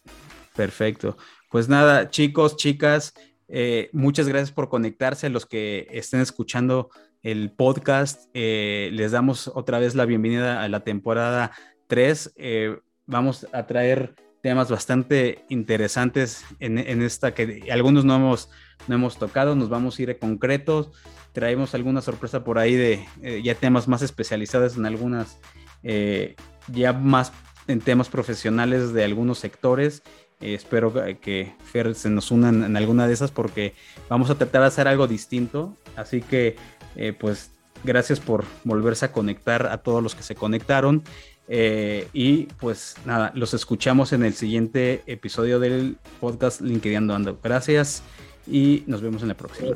Perfecto. Pues nada, chicos, chicas, eh, muchas gracias por conectarse. Los que estén escuchando el podcast, eh, les damos otra vez la bienvenida a la temporada 3. Eh, vamos a traer temas bastante interesantes en, esta que algunos no hemos, no hemos tocado. Nos vamos a ir a concretos. Traemos alguna sorpresa por ahí de ya temas más especializados en algunas, ya más en temas profesionales de algunos sectores. Eh, espero que Fer se nos unan en alguna de esas porque vamos a tratar de hacer algo distinto. Así que, eh, pues, gracias por volverse a conectar a todos los que se conectaron. Eh, y pues nada, los escuchamos en el siguiente episodio del podcast LinkedIn Ando. Gracias y nos vemos en la próxima.